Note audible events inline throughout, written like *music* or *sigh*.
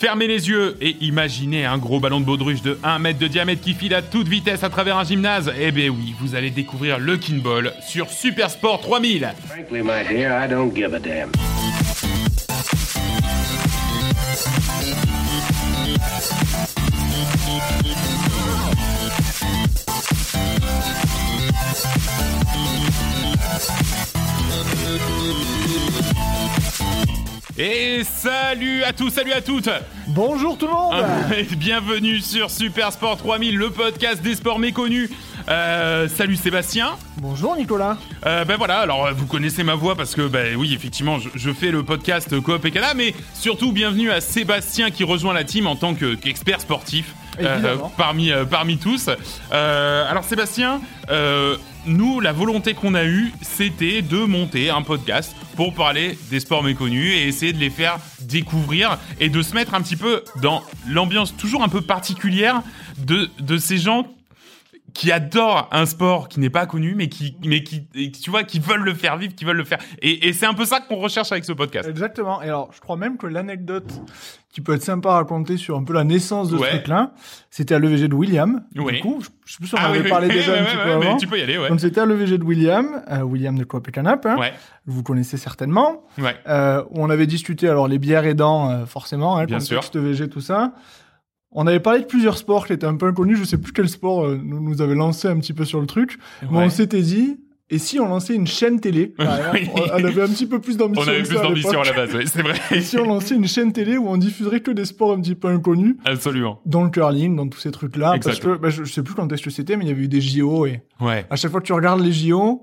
Fermez les yeux et imaginez un gros ballon de baudruche de 1 mètre de diamètre qui file à toute vitesse à travers un gymnase. Eh ben oui, vous allez découvrir le Kinball sur Super Sport 3000. Frankly, my dear, I don't give a damn. Et salut à tous, salut à toutes Bonjour tout le monde Et *laughs* Bienvenue sur Super Sport 3000, le podcast des sports méconnus. Euh, salut Sébastien. Bonjour Nicolas Euh, ben voilà, alors euh, vous connaissez ma voix parce que ben oui effectivement je, je fais le podcast Coop et Cana, mais surtout bienvenue à Sébastien qui rejoint la team en tant que- qu'expert sportif euh, parmi parmi tous. Alors Sébastien, euh, nous la volonté qu'on a eue c'était de monter un podcast pour parler des sports méconnus et essayer de les faire découvrir et de se mettre un petit peu dans l'ambiance toujours un peu particulière de ces gens qui adorent un sport qui n'est pas connu, mais qui, mais qui, tu vois, qui veulent le faire vivre, qui veulent le faire. Et, et c'est un peu ça qu'on recherche avec ce podcast. Exactement. Et alors, je crois même que l'anecdote qui peut être sympa à raconter sur un peu la naissance de Ouais. ce truc-là, c'était à l'EVG de William. Oui. Du coup, je je sais plus si on Ah avait oui, parlé oui, déjà *laughs* ouais, un ouais, petit ouais, peu avant. tu peux y aller, ouais. Donc c'était à l'EVG de William, euh, William de Coop et Canap, hein. Ouais, vous connaissez certainement, ouais. euh, où on avait discuté, alors les bières aidant, euh, forcément, hein, Bien contexte EVG, tout ça. On avait parlé de plusieurs sports qui étaient un peu inconnus, je sais plus quel sport euh, nous, nous avait lancé un petit peu sur le truc, mais on s'était dit, et si on lançait une chaîne télé? *laughs* Oui. On on avait un petit peu plus d'ambition. On avait plus à d'ambition à la base, ouais, c'est vrai. Et si on lançait une chaîne télé où on diffuserait que des sports un petit peu inconnus, Absolument. dans le curling, dans tous ces trucs-là, parce que bah, je, je sais plus quand est-ce que c'était, mais il y avait eu des JO et Ouais. à chaque fois que tu regardes les JO,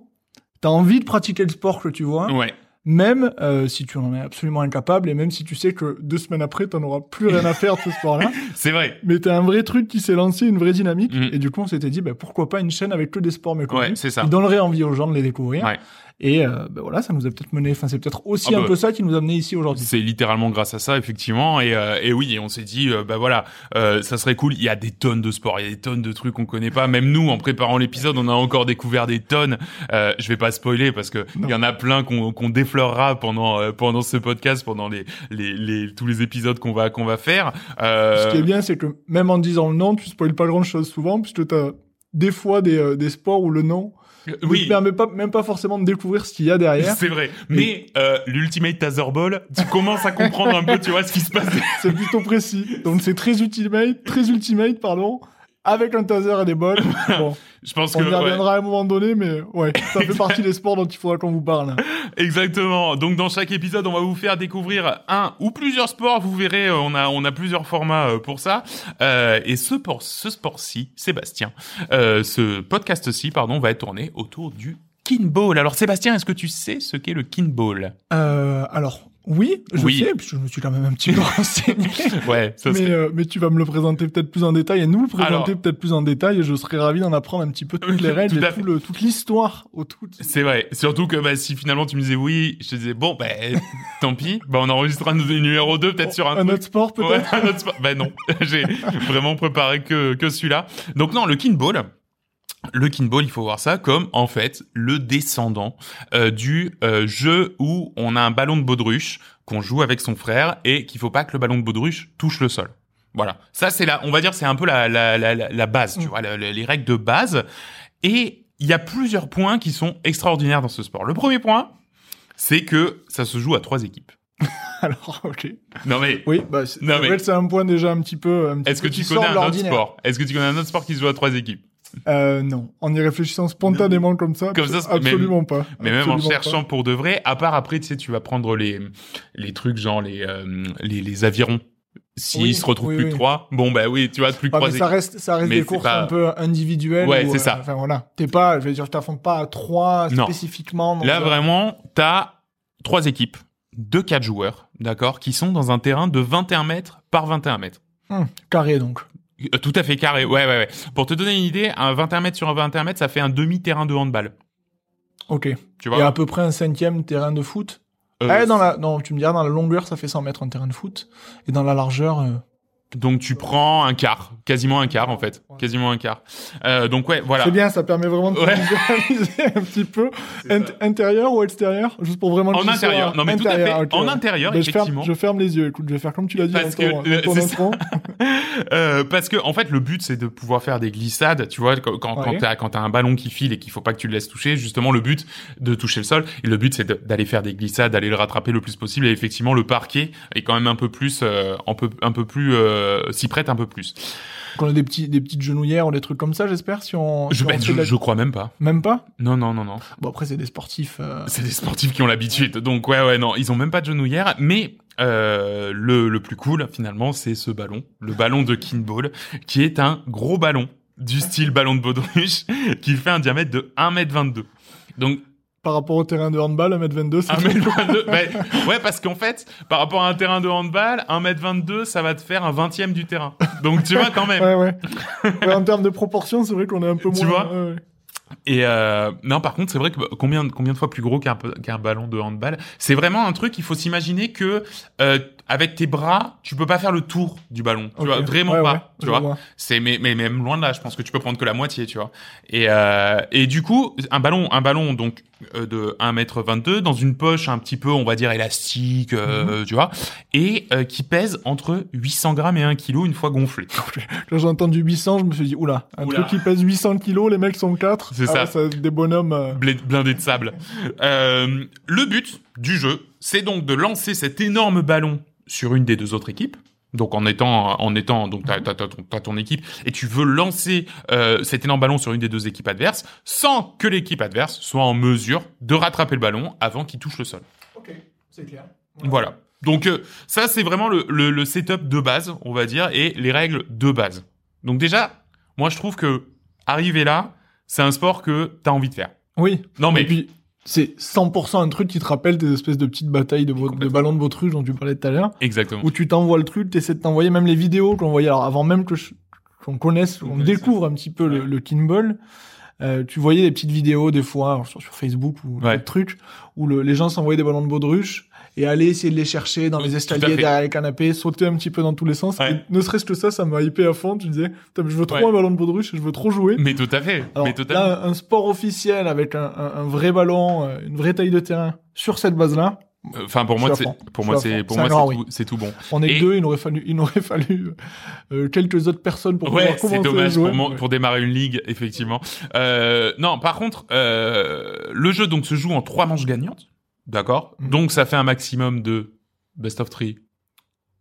t'as envie de pratiquer le sport que tu vois, Ouais. Même euh, si tu en es absolument incapable et même si tu sais que deux semaines après t'en auras plus rien à faire de ce *laughs* sport-là. C'est vrai. Mais t'as un vrai truc qui s'est lancé, une vraie dynamique, Mhm. et du coup on s'était dit bah, pourquoi pas une chaîne avec que des sports méconnus Ouais, c'est ça. qui donnerait envie aux gens de les découvrir. Ouais. Et euh, bah, voilà, ça nous a peut-être mené, enfin c'est peut-être aussi Ah un bah. peu ça qui nous a mené ici aujourd'hui. C'est littéralement grâce à ça, effectivement. Et, euh, et oui, et on s'est dit, euh, bah voilà, euh, ça serait cool. Il y a des tonnes de sports, il y a des tonnes de trucs qu'on connaît pas. Même nous, en préparant l'épisode, on a encore découvert des tonnes. Euh, je vais pas spoiler parce que il y en a plein qu'on qu'on déflorera pendant euh, pendant ce podcast, pendant les les, les tous les épisodes qu'on va qu'on va faire. Euh, Ce qui est bien, c'est que même en disant le nom, tu spoiles pas grand chose souvent, puisque t'as des fois des, euh, des sports où le nom oui. te permet pas, même pas forcément de découvrir ce qu'il y a derrière. C'est vrai, mais euh, l'Ultimate Taser Ball, tu commences à comprendre un peu, tu vois, ce qui se passe. *laughs* c'est plutôt précis. Donc c'est très ultimate, très ultimate, pardon, avec un taser et des balles. *laughs* Bon, Je pense on que y ouais. reviendra à un moment donné, mais ouais, ça fait partie des sports dont il faudra qu'on vous parle. *laughs* Exactement. Donc dans chaque épisode, on va vous faire découvrir un ou plusieurs sports. Vous verrez, euh, on a on a plusieurs formats euh, pour ça. Euh, et ce pour ce sport-ci, Sébastien, euh, ce podcast-ci, pardon, va être tourné autour du kinball. Alors Sébastien, est-ce que tu sais ce qu'est le kinball? Euh, alors, oui, je Oui. sais, puisque je me suis quand même un petit peu *laughs* renseigné. Ouais, ça mais, euh, mais tu vas me le présenter peut-être plus en détail et nous le présenter peut-être plus en détail et je serais ravi d'en apprendre un petit peu toutes les *laughs* règles Tout et fait. tout le, toute l'histoire autour. de- C'est vrai. Surtout que bah, si finalement tu me disais oui, je te disais bon, ben *laughs* tant pis. Bah on enregistrera le numéro 2 peut-être sur un, un truc. autre sport peut-être? Ouais, un autre sport. Ben non, j'ai vraiment préparé que, que celui-là. Donc non, le kinball. Le kinball, il faut voir ça comme en fait le descendant euh, du euh, jeu où on a un ballon de baudruche qu'on joue avec son frère et qu'il faut pas que le ballon de baudruche touche le sol. Voilà, ça c'est la, on va dire c'est un peu la la la, la- la base, tu Mm. vois, les règles de base. Et il y a plusieurs points qui sont extraordinaires dans ce sport. Le premier point, c'est que ça se joue à trois équipes. *laughs* Alors, ok. Non mais Oui, bah, c'est Non, mais- c'est un point déjà un petit peu. un petit Est-ce que tu connais un autre sport? Est-ce que tu connais un autre sport qui se joue à trois équipes? Euh, non. En y réfléchissant spontanément comme ça, Comme ça, même- absolument pas. Mais même en cherchant pour de vrai, à part après, tu sais, tu vas prendre les les trucs genre les euh, les, les avirons. S'ils Oui, se retrouvent oui, plus oui. que trois, bon bah oui, tu vois, plus que. Ah, trois mais ça reste, ça reste Mais des courses pas- un peu individuelles. Ouais, c'est euh, ça. Enfin voilà, t'es pas, je veux dire, t'affrontes pas à trois Non. spécifiquement. Là vraiment, t'as trois équipes de quatre joueurs, d'accord, qui sont dans un terrain de 21 mètres par 21 mètres. Hum, carré donc. Euh, Tout à fait carré. Ouais, ouais, ouais. Pour te donner une idée, un 21 mètres sur un 21 mètres, ça fait un demi-terrain de handball. Ok. Tu Et vois à peu près un cinquième terrain de foot. Euh, Eh, dans la, non, tu me diras, dans la longueur, ça fait 100 mètres un terrain de foot. Et dans la largeur, euh, Donc tu prends un quart, quasiment un quart en fait, quasiment un quart. Euh, donc ouais, voilà. C'est bien, ça permet vraiment de Ouais. visualiser un petit peu. Int- intérieur ou extérieur Juste pour vraiment En intérieur. Non, mais tout à fait. En intérieur, Ben, je ferme- effectivement. Je ferme les yeux. Écoute, je vais faire comme tu l'as dit Parce que, euh. *laughs* Euh, parce que en fait le but c'est de pouvoir faire des glissades tu vois quand quand, Ouais. t'as quand t'as un ballon qui file et qu'il faut pas que tu le laisses toucher justement le but de toucher le sol et le but c'est de- d'aller faire des glissades d'aller le rattraper le plus possible et effectivement le parquet est quand même un peu plus euh, un peu un peu plus s'y prête un peu plus. Qu'on a des petits, des petites genouillères ou des trucs comme ça, j'espère, si on, je, si ben, je, de la- je crois même pas. Même pas? Non non non non. Bon, après, c'est des sportifs. euh, c'est des sportifs qui ont l'habitude. Donc ouais ouais non ils ont même pas de genouillère mais euh, le, le plus cool finalement c'est ce ballon. Le ballon de kinball qui est un gros ballon du style ballon de baudruche *laughs* qui fait un diamètre de 1m22 donc Par rapport au terrain de handball, 1m22, c'est 1m22 *laughs* ben, ouais parce qu'en fait par rapport à un terrain de handball 1m22 ça va te faire un vingtième du terrain donc tu vois quand même Ouais, ouais. Ouais, en termes de proportion, c'est vrai qu'on est un peu Tu moins. vois ouais, ouais. Et euh, non, par contre, c'est vrai que bah, combien combien de fois plus gros qu'un qu'un ballon de handball? C'est vraiment un truc. Il faut s'imaginer que euh, avec tes bras, tu peux pas faire le tour du ballon. Tu vois, vraiment Ouais, pas. ouais, tu vois. vois. C'est mais mais même loin de là. Je pense que tu peux prendre que la moitié. Tu vois. Et euh, et du coup, un ballon un ballon donc euh, de 1m22 dans une poche un petit peu, on va dire élastique, euh, tu vois, et euh, qui pèse entre 800 grammes et 1 kg une fois gonflé. *laughs* Quand j'ai entendu 800, je me suis dit, oula, un Oula. truc qui pèse 800 kilos, les mecs sont 4. C'est ça. c'est des bonhommes. euh, Blé- blindé de sable. Euh, le but du jeu, c'est donc de lancer cet énorme ballon sur une des deux autres équipes. Donc en étant en étant donc t'as t'as t'as ton, t'as ton équipe et tu veux lancer euh, cet énorme ballon sur une des deux équipes adverses sans que l'équipe adverse soit en mesure de rattraper le ballon avant qu'il touche le sol. Ok, c'est clair. Voilà. Donc euh, ça c'est vraiment le, le, le setup de base, on va dire, et les règles de base. Donc déjà, moi je trouve que arriver là, c'est un sport que t'as envie de faire. Oui. Non mais Et puis, c'est 100% un truc qui te rappelle des espèces de petites batailles de, ballons de baudruche dont tu parlais tout à l'heure, exactement. où tu t'envoies le truc, t'essaies de t'envoyer même les vidéos qu'on voyait, alors avant même que qu'on connaisse, qu'on découvre un petit peu le, Ouais. le kinball, euh, tu voyais des petites vidéos des fois alors, sur, sur Facebook ou Ouais. des trucs où le- les gens s'envoyaient des ballons de baudruche et allaient essayer de les chercher dans Oui, les escaliers derrière les canapés, sauter un petit peu dans tous les sens. Ouais. Et ne serait-ce que ça, ça m'a hypé à fond. Tu disais, Putain, mais je veux trop Ouais. un ballon de baudruche, je veux trop jouer. Mais tout à fait. Alors mais tout à fait. là, un sport officiel avec un, un- un vrai ballon, euh, une vraie taille de terrain sur cette base-là, Enfin pour moi c'est pour moi c'est pour moi c'est tout bon. on est deux, il aurait fallu, il aurait fallu euh, quelques autres personnes pour Ouais, pouvoir c'est dommage jouer. pour, démarrer une ligue effectivement. Euh, non, par contre, euh, le jeu donc se joue en trois manches gagnantes, d'accord. Mhm. Donc ça fait un maximum de best of three.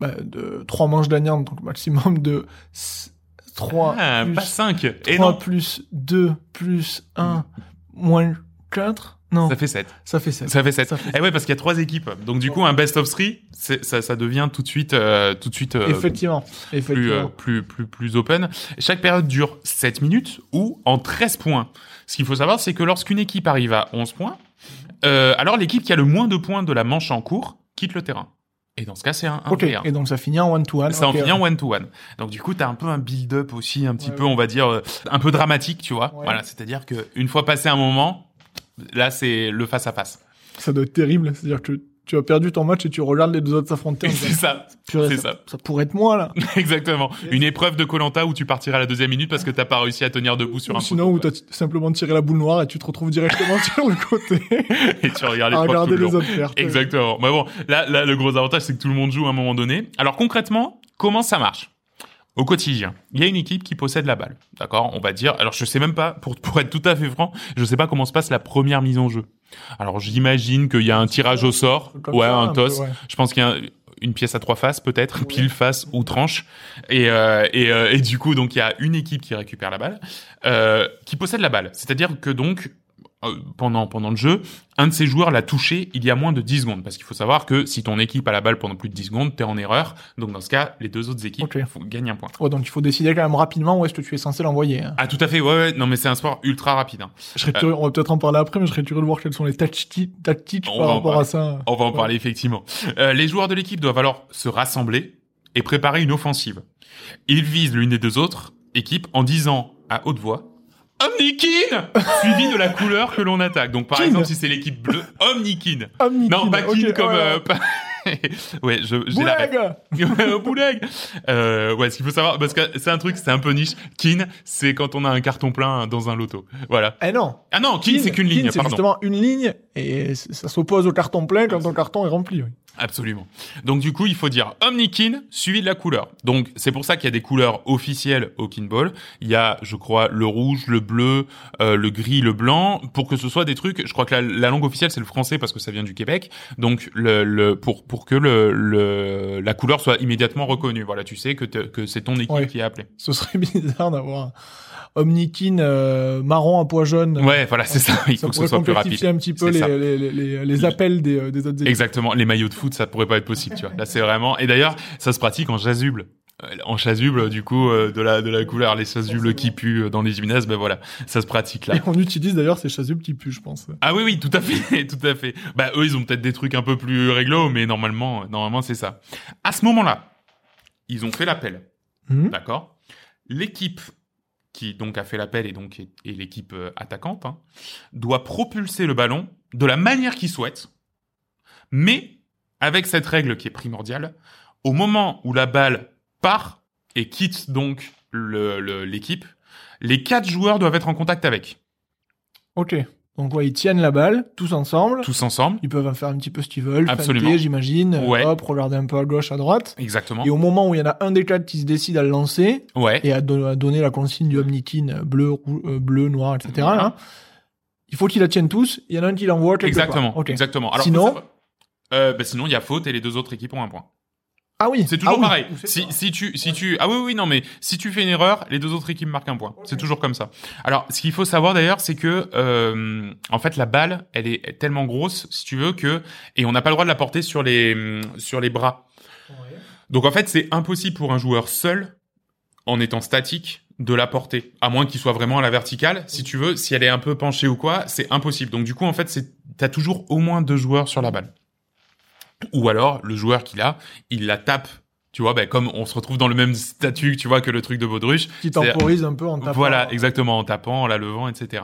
Bah, de trois manches gagnantes, donc maximum de 3 Ah, plus, pas cinq. Et 3 non, plus 2 plus 1 moins 4. Non, ça fait sept. ça fait 7. Ça fait sept. Ça fait Eh ouais, parce qu'il y a trois équipes. Donc du coup, un best of three, c'est- ça, ça devient tout de suite, euh, tout de suite euh, Effectivement. plus, euh, Effectivement. plus, plus, plus open. Chaque période dure 7 minutes ou en 13 points. Ce qu'il faut savoir, c'est que lorsqu'une équipe arrive à 11 points, euh, alors l'équipe qui a le moins de points de la manche en cours quitte le terrain. Et dans ce cas, c'est un 1 ok, et donc ça finit en one-to-one. Ça en finit en one-to-one. Donc du coup, t'as un peu un build-up aussi, un petit Ouais, peu, on va dire, euh, un peu dramatique, tu vois. Ouais. Voilà, c'est-à-dire que une fois passé un moment, là, c'est le face-à-face. Ça doit être terrible. C'est-à-dire que tu as perdu ton match et tu regardes les deux autres s'affronter. c'est ça, c'est ça, ça. ça pourrait être moi, là. *laughs* exactement. Une épreuve de Colanta où tu partiras à la deuxième minute parce que t'as pas réussi à tenir debout sur Ou un sinon, où t'as simplement tiré la boule noire et tu te retrouves directement *laughs* sur le côté et tu regardes les à tout le les autres faire. Exactement. Mais bon, là, là, le gros avantage, c'est que tout le monde joue à un moment donné. Alors concrètement, comment ça marche? Au quotidien, il y a une équipe qui possède la balle, d'accord? On va dire. Alors je sais même pas, pour pour être tout à fait franc, je sais pas comment se passe la première mise en jeu. Alors j'imagine qu'il y a un tirage au sort, ouais, ça, un, toss. ouais. Je pense qu'il y a un- une pièce à trois faces peut-être, pile face ou tranche. Et euh, et, euh, et du coup donc il y a une équipe qui récupère la balle, euh, qui possède la balle. C'est-à-dire que donc pendant pendant le jeu, un de ces joueurs l'a touché il y a moins de 10 secondes. Parce qu'il faut savoir que si ton équipe a la balle pendant plus de 10 secondes, t'es en erreur. Donc dans ce cas, les deux autres équipes Ok. font- gagnent un point. Ouais, donc il faut décider quand même rapidement où est-ce que tu es censé l'envoyer. hein. Ah tout à fait, ouais, ouais. Non mais c'est un sport ultra rapide. hein. Je serais curieux, on va peut-être en parler après, mais je serais curieux de voir quelles sont les tacti- tactiques par rapport parler. à ça. On va en Ouais. parler effectivement. Euh, les joueurs de l'équipe doivent alors se rassembler et préparer une offensive. Ils visent l'une des deux autres équipes en disant à haute voix Omnikin *laughs* suivi de la couleur que l'on attaque. Donc par Kin. exemple, si c'est l'équipe bleue, Omnikin. Omnikin. Non, pas Kin comme... ouais, euh, pas- *laughs* ouais, je, j'ai la. Bouleg. Euh, ouais, ce qu'il faut savoir, parce que c'est un truc, c'est un peu niche. Kin, c'est quand on a un carton plein dans un loto. Voilà. Eh non. Ah non, Kin, c'est qu'une ligne, c'est justement une ligne et ça s'oppose au carton plein quand ton carton est rempli. oui. Absolument. Donc du coup, il faut dire Omnikin suivi de la couleur. Donc c'est pour ça qu'il y a des couleurs officielles au Kinball. Il y a, je crois, le rouge, le bleu, euh, le gris, le blanc, pour que ce soit des trucs. Je crois que la, la langue officielle c'est le français parce que ça vient du Québec. Donc le, le pour pour que le, le la couleur soit immédiatement reconnue. Voilà, tu sais que te- que c'est ton équipe Ouais. qui est appelée. Ce serait *laughs* bizarre d'avoir Omnikin euh, marron à pois jaune. Ouais, voilà, c'est ça. *laughs* Il ça faut que ce soit plus rapide. un petit peu les, les, les, les, appels des, euh, des autres équipes. Exactement. Les maillots de foot, ça pourrait pas être possible, tu vois. Là, c'est vraiment. Et d'ailleurs, ça se pratique en chasuble. Euh, En chasuble, du coup, euh, de la de la couleur, les chasubles qui puent euh, dans les gymnases, ben voilà, ça se pratique là. Et on utilise d'ailleurs ces chasubles qui puent, je pense. Ah oui, oui, tout à fait, *laughs* tout à fait. Bah eux, ils ont peut-être des trucs un peu plus réglo, mais normalement, normalement, c'est ça. À ce moment-là, ils ont fait l'appel, Mhm. d'accord? L'équipe qui donc a fait l'appel et donc est, l'équipe euh, attaquante hein, doit propulser le ballon de la manière qu'ils souhaitent, mais avec cette règle qui est primordiale, au moment où la balle part et quitte donc l'équipe, les quatre joueurs doivent être en contact avec, Ok. Donc ouais, ils tiennent la balle tous ensemble. tous ensemble. Ils peuvent en faire un petit peu ce qu'ils veulent. Absolument. j'imagine. Ouais. Hop, regarder un peu à gauche, à droite. Exactement. Et au moment où il y en a un des quatre qui se décide à le lancer Ouais. et à, don- à donner la consigne du Omnikin euh, bleu, euh, bleu, noir, etc. Voilà. là, il faut qu'ils la tiennent tous. Il y en a un qui l'envoie quelque Exactement. part. Exactement. Alors, Sinon- euh, bah, sinon, il y a faute et les deux autres équipes ont un point. Ah oui. C'est toujours Ah oui. pareil. Si, si tu, si tu, ah oui, oui, non, mais si tu fais une erreur, les deux autres équipes marquent un point. C'est toujours comme ça. Alors, ce qu'il faut savoir d'ailleurs, c'est que, euh, en fait, la balle, elle est tellement grosse, si tu veux, que, et on n'a pas le droit de la porter sur les, sur les bras. Donc, en fait, c'est impossible pour un joueur seul, en étant statique, de la porter. À moins qu'il soit vraiment à la verticale. Si tu veux, si elle est un peu penchée ou quoi, c'est impossible. Donc, du coup, en fait, c'est, t'as toujours au moins deux joueurs sur la balle. Ou alors, le joueur qui l'a, il la tape. Tu vois, ben, comme on se retrouve dans le même statut, tu vois, que le truc de Baudruche. Qui temporise un peu en tapant. Voilà, exactement, en tapant, en la levant, etc.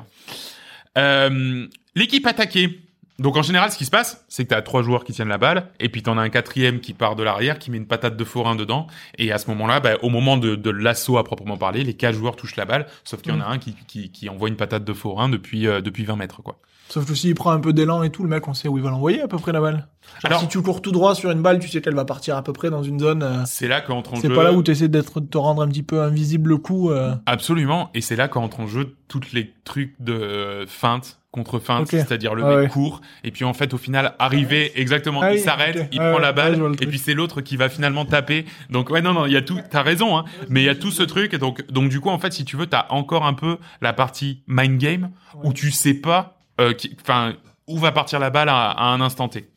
Euh, L'équipe attaquée. Donc en général, ce qui se passe, c'est que tu as trois joueurs qui tiennent la balle, et puis t'en as un quatrième qui part de l'arrière, qui met une patate de forain dedans, et à ce moment-là, bah, au moment de, de l'assaut à proprement parler, les quatre joueurs touchent la balle, sauf qu'il y en a un qui, qui, qui envoie une patate de forain depuis, euh, depuis 20 mètres, quoi. Sauf que s'il prend un peu d'élan et tout, le mec, on sait où il va l'envoyer à peu près la balle. Genre, Alors- si tu cours tout droit sur une balle, tu sais qu'elle va partir à peu près dans une zone. euh, C'est là qu'entre en c'est jeu... pas là où tu essaies d'être, de te rendre un petit peu invisible le coup. euh. Absolument, et c'est là qu'entrent en jeu toutes les trucs de feinte contre feinte, Ok. c'est-à-dire le Ah mec ouais. court, et puis en fait au final arriver exactement, Ah il s'arrête, il Ouais, prend la balle, et puis c'est l'autre qui va finalement taper. Donc ouais non non, il y a tout, t'as raison hein, mais il y a tout ce truc, et donc donc du coup en fait si tu veux t'as encore un peu la partie mind game où tu sais pas, euh, qui- enfin où va partir la balle à, à un instant T.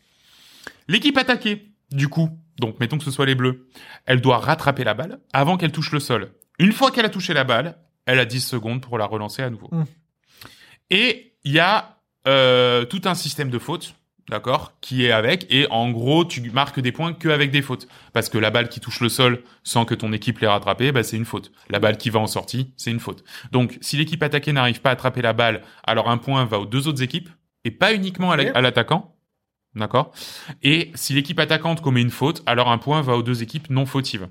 L'équipe attaquée, du coup, donc mettons que ce soit les bleus, elle doit rattraper la balle avant qu'elle touche le sol. Une fois qu'elle a touché la balle, elle a 10 secondes pour la relancer à nouveau. Mm. Et il y a euh, tout un système de fautes, d'accord, qui est avec. Et en gros, tu marques des points que avec des fautes, parce que la balle qui touche le sol sans que ton équipe l'ait rattrapée, bah, c'est une faute. La balle qui va en sortie, c'est une faute. Donc, si l'équipe attaquée n'arrive pas à attraper la balle, alors un point va aux deux autres équipes et pas uniquement à l'attaquant. D'accord Et si l'équipe attaquante commet une faute, alors un point va aux deux équipes non fautives.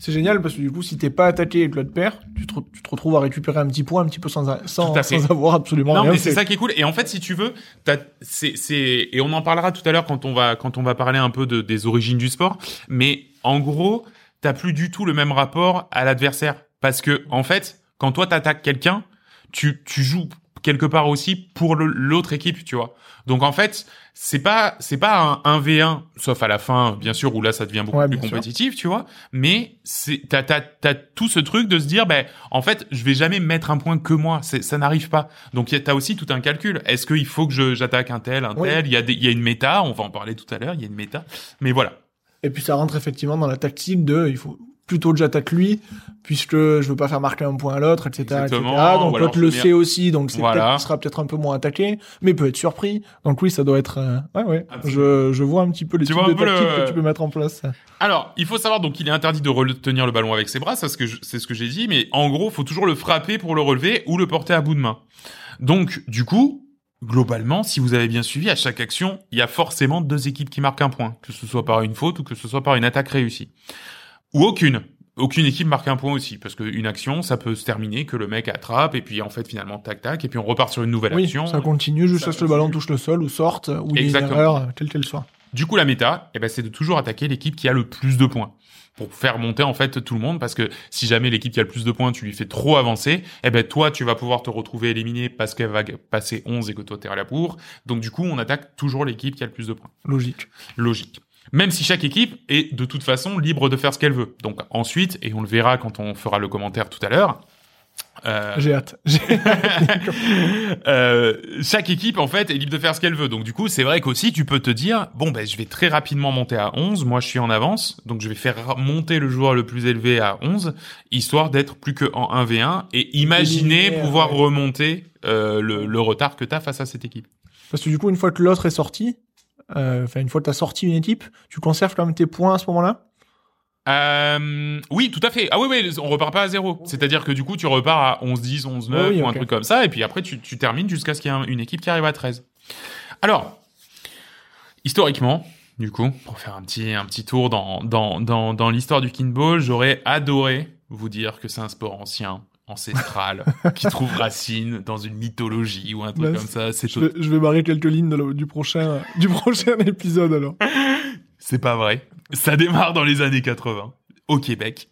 C'est génial parce que du coup, si t'es pas attaqué et que l'autre perd, tu te, re- tu te retrouves à récupérer un petit point un petit peu sans, a- sans, sans avoir absolument Non, rien mais c'est ça qui est cool. Et en fait, si tu veux, t'as- c'est, c'est, et on en parlera tout à l'heure quand on va, quand on va parler un peu de, des origines du sport. Mais en gros, t'as plus du tout le même rapport à l'adversaire. Parce que, en fait, quand toi t'attaques quelqu'un, tu, tu joues quelque part aussi pour l'autre équipe, tu vois. Donc en fait, c'est pas c'est pas un 1v1 sauf à la fin bien sûr où là ça devient beaucoup Ouais, plus sûr. compétitif, tu vois, mais c'est t'as t'as t'as tout ce truc de se dire ben en fait, je vais jamais mettre un point que moi, ça n'arrive pas. Donc t'as aussi tout un calcul. Est-ce qu'il faut que j'attaque un tel, un Oui. tel, il y a des il y a une méta, on va en parler tout à l'heure, il y a une méta. Mais voilà. Et puis ça rentre effectivement dans la tactique de, il faut plutôt j'attaque lui, puisque je veux pas faire marquer un point à l'autre, etc., Donc l'autre le sait aussi, donc c'est Voilà. peut-être, il sera peut-être un peu moins attaqué, mais peut être surpris. Donc oui, ça doit être, euh, ouais, ouais. Je, je vois un petit peu les Tu types de le- que tu peux mettre en place. Alors, il faut savoir donc qu'il est interdit de retenir le ballon avec ses bras, c'est ce que je- c'est ce que j'ai dit, mais en gros, faut toujours le frapper pour le relever ou le porter à bout de main. Donc, du coup, globalement, si vous avez bien suivi, à chaque action, il y a forcément deux équipes qui marquent un point, que ce soit par une faute ou que ce soit par une attaque réussie. Ou aucune. Aucune équipe marque un point aussi, parce qu'une action, ça peut se terminer que le mec attrape, et puis en fait, finalement, tac tac, et puis on repart sur une nouvelle Oui, action. ça continue jusqu'à ce que le ballon touche le sol ou sorte, ou il y ait une erreur, quelle qu'elle soit. Du coup, la méta, eh ben, c'est de toujours attaquer l'équipe qui a le plus de points pour faire monter en fait tout le monde parce que si jamais l'équipe qui a le plus de points tu lui fais trop avancer eh ben toi tu vas pouvoir te retrouver éliminé parce qu'elle va passer 11 et que toi t'es à la pour donc du coup on attaque toujours l'équipe qui a le plus de points Logique. logique même si chaque équipe est de toute façon libre de faire ce qu'elle veut donc ensuite et on le verra quand on fera le commentaire tout à l'heure euh, J'ai hâte. *laughs* Euh, chaque équipe en fait est libre de faire ce qu'elle veut. Donc du coup, c'est vrai qu'aussi tu peux te dire bon ben je vais très rapidement monter à 11, moi je suis en avance, donc je vais faire monter le joueur le plus élevé à 11 histoire d'être plus que en 1v1 et imaginer pouvoir ouais. remonter euh, le, le retard que tu as face à cette équipe. Parce que du coup, une fois que l'autre est sorti, enfin, une fois que t'as sorti une équipe, tu conserves quand même tes points à ce moment-là? Euh, oui, tout à fait. Ah oui, oui, on repart pas à zéro. C'est-à-dire que du coup, tu repars à 11-10, 11-9 Ah oui, ou un truc comme ça, et puis après, tu, tu termines jusqu'à ce qu'il y ait un- une équipe qui arrive à 13. Alors, historiquement, du coup, pour faire un petit, un petit tour dans, dans, dans, dans l'histoire du kinball, j'aurais adoré vous dire que c'est un sport ancien, ancestral, *laughs* qui trouve racine dans une mythologie ou un truc Bah, comme ça. C'est Je vais, je vais barrer quelques lignes la- du prochain, du prochain *laughs* épisode, alors. C'est pas vrai. Ça démarre dans les années 80, au Québec.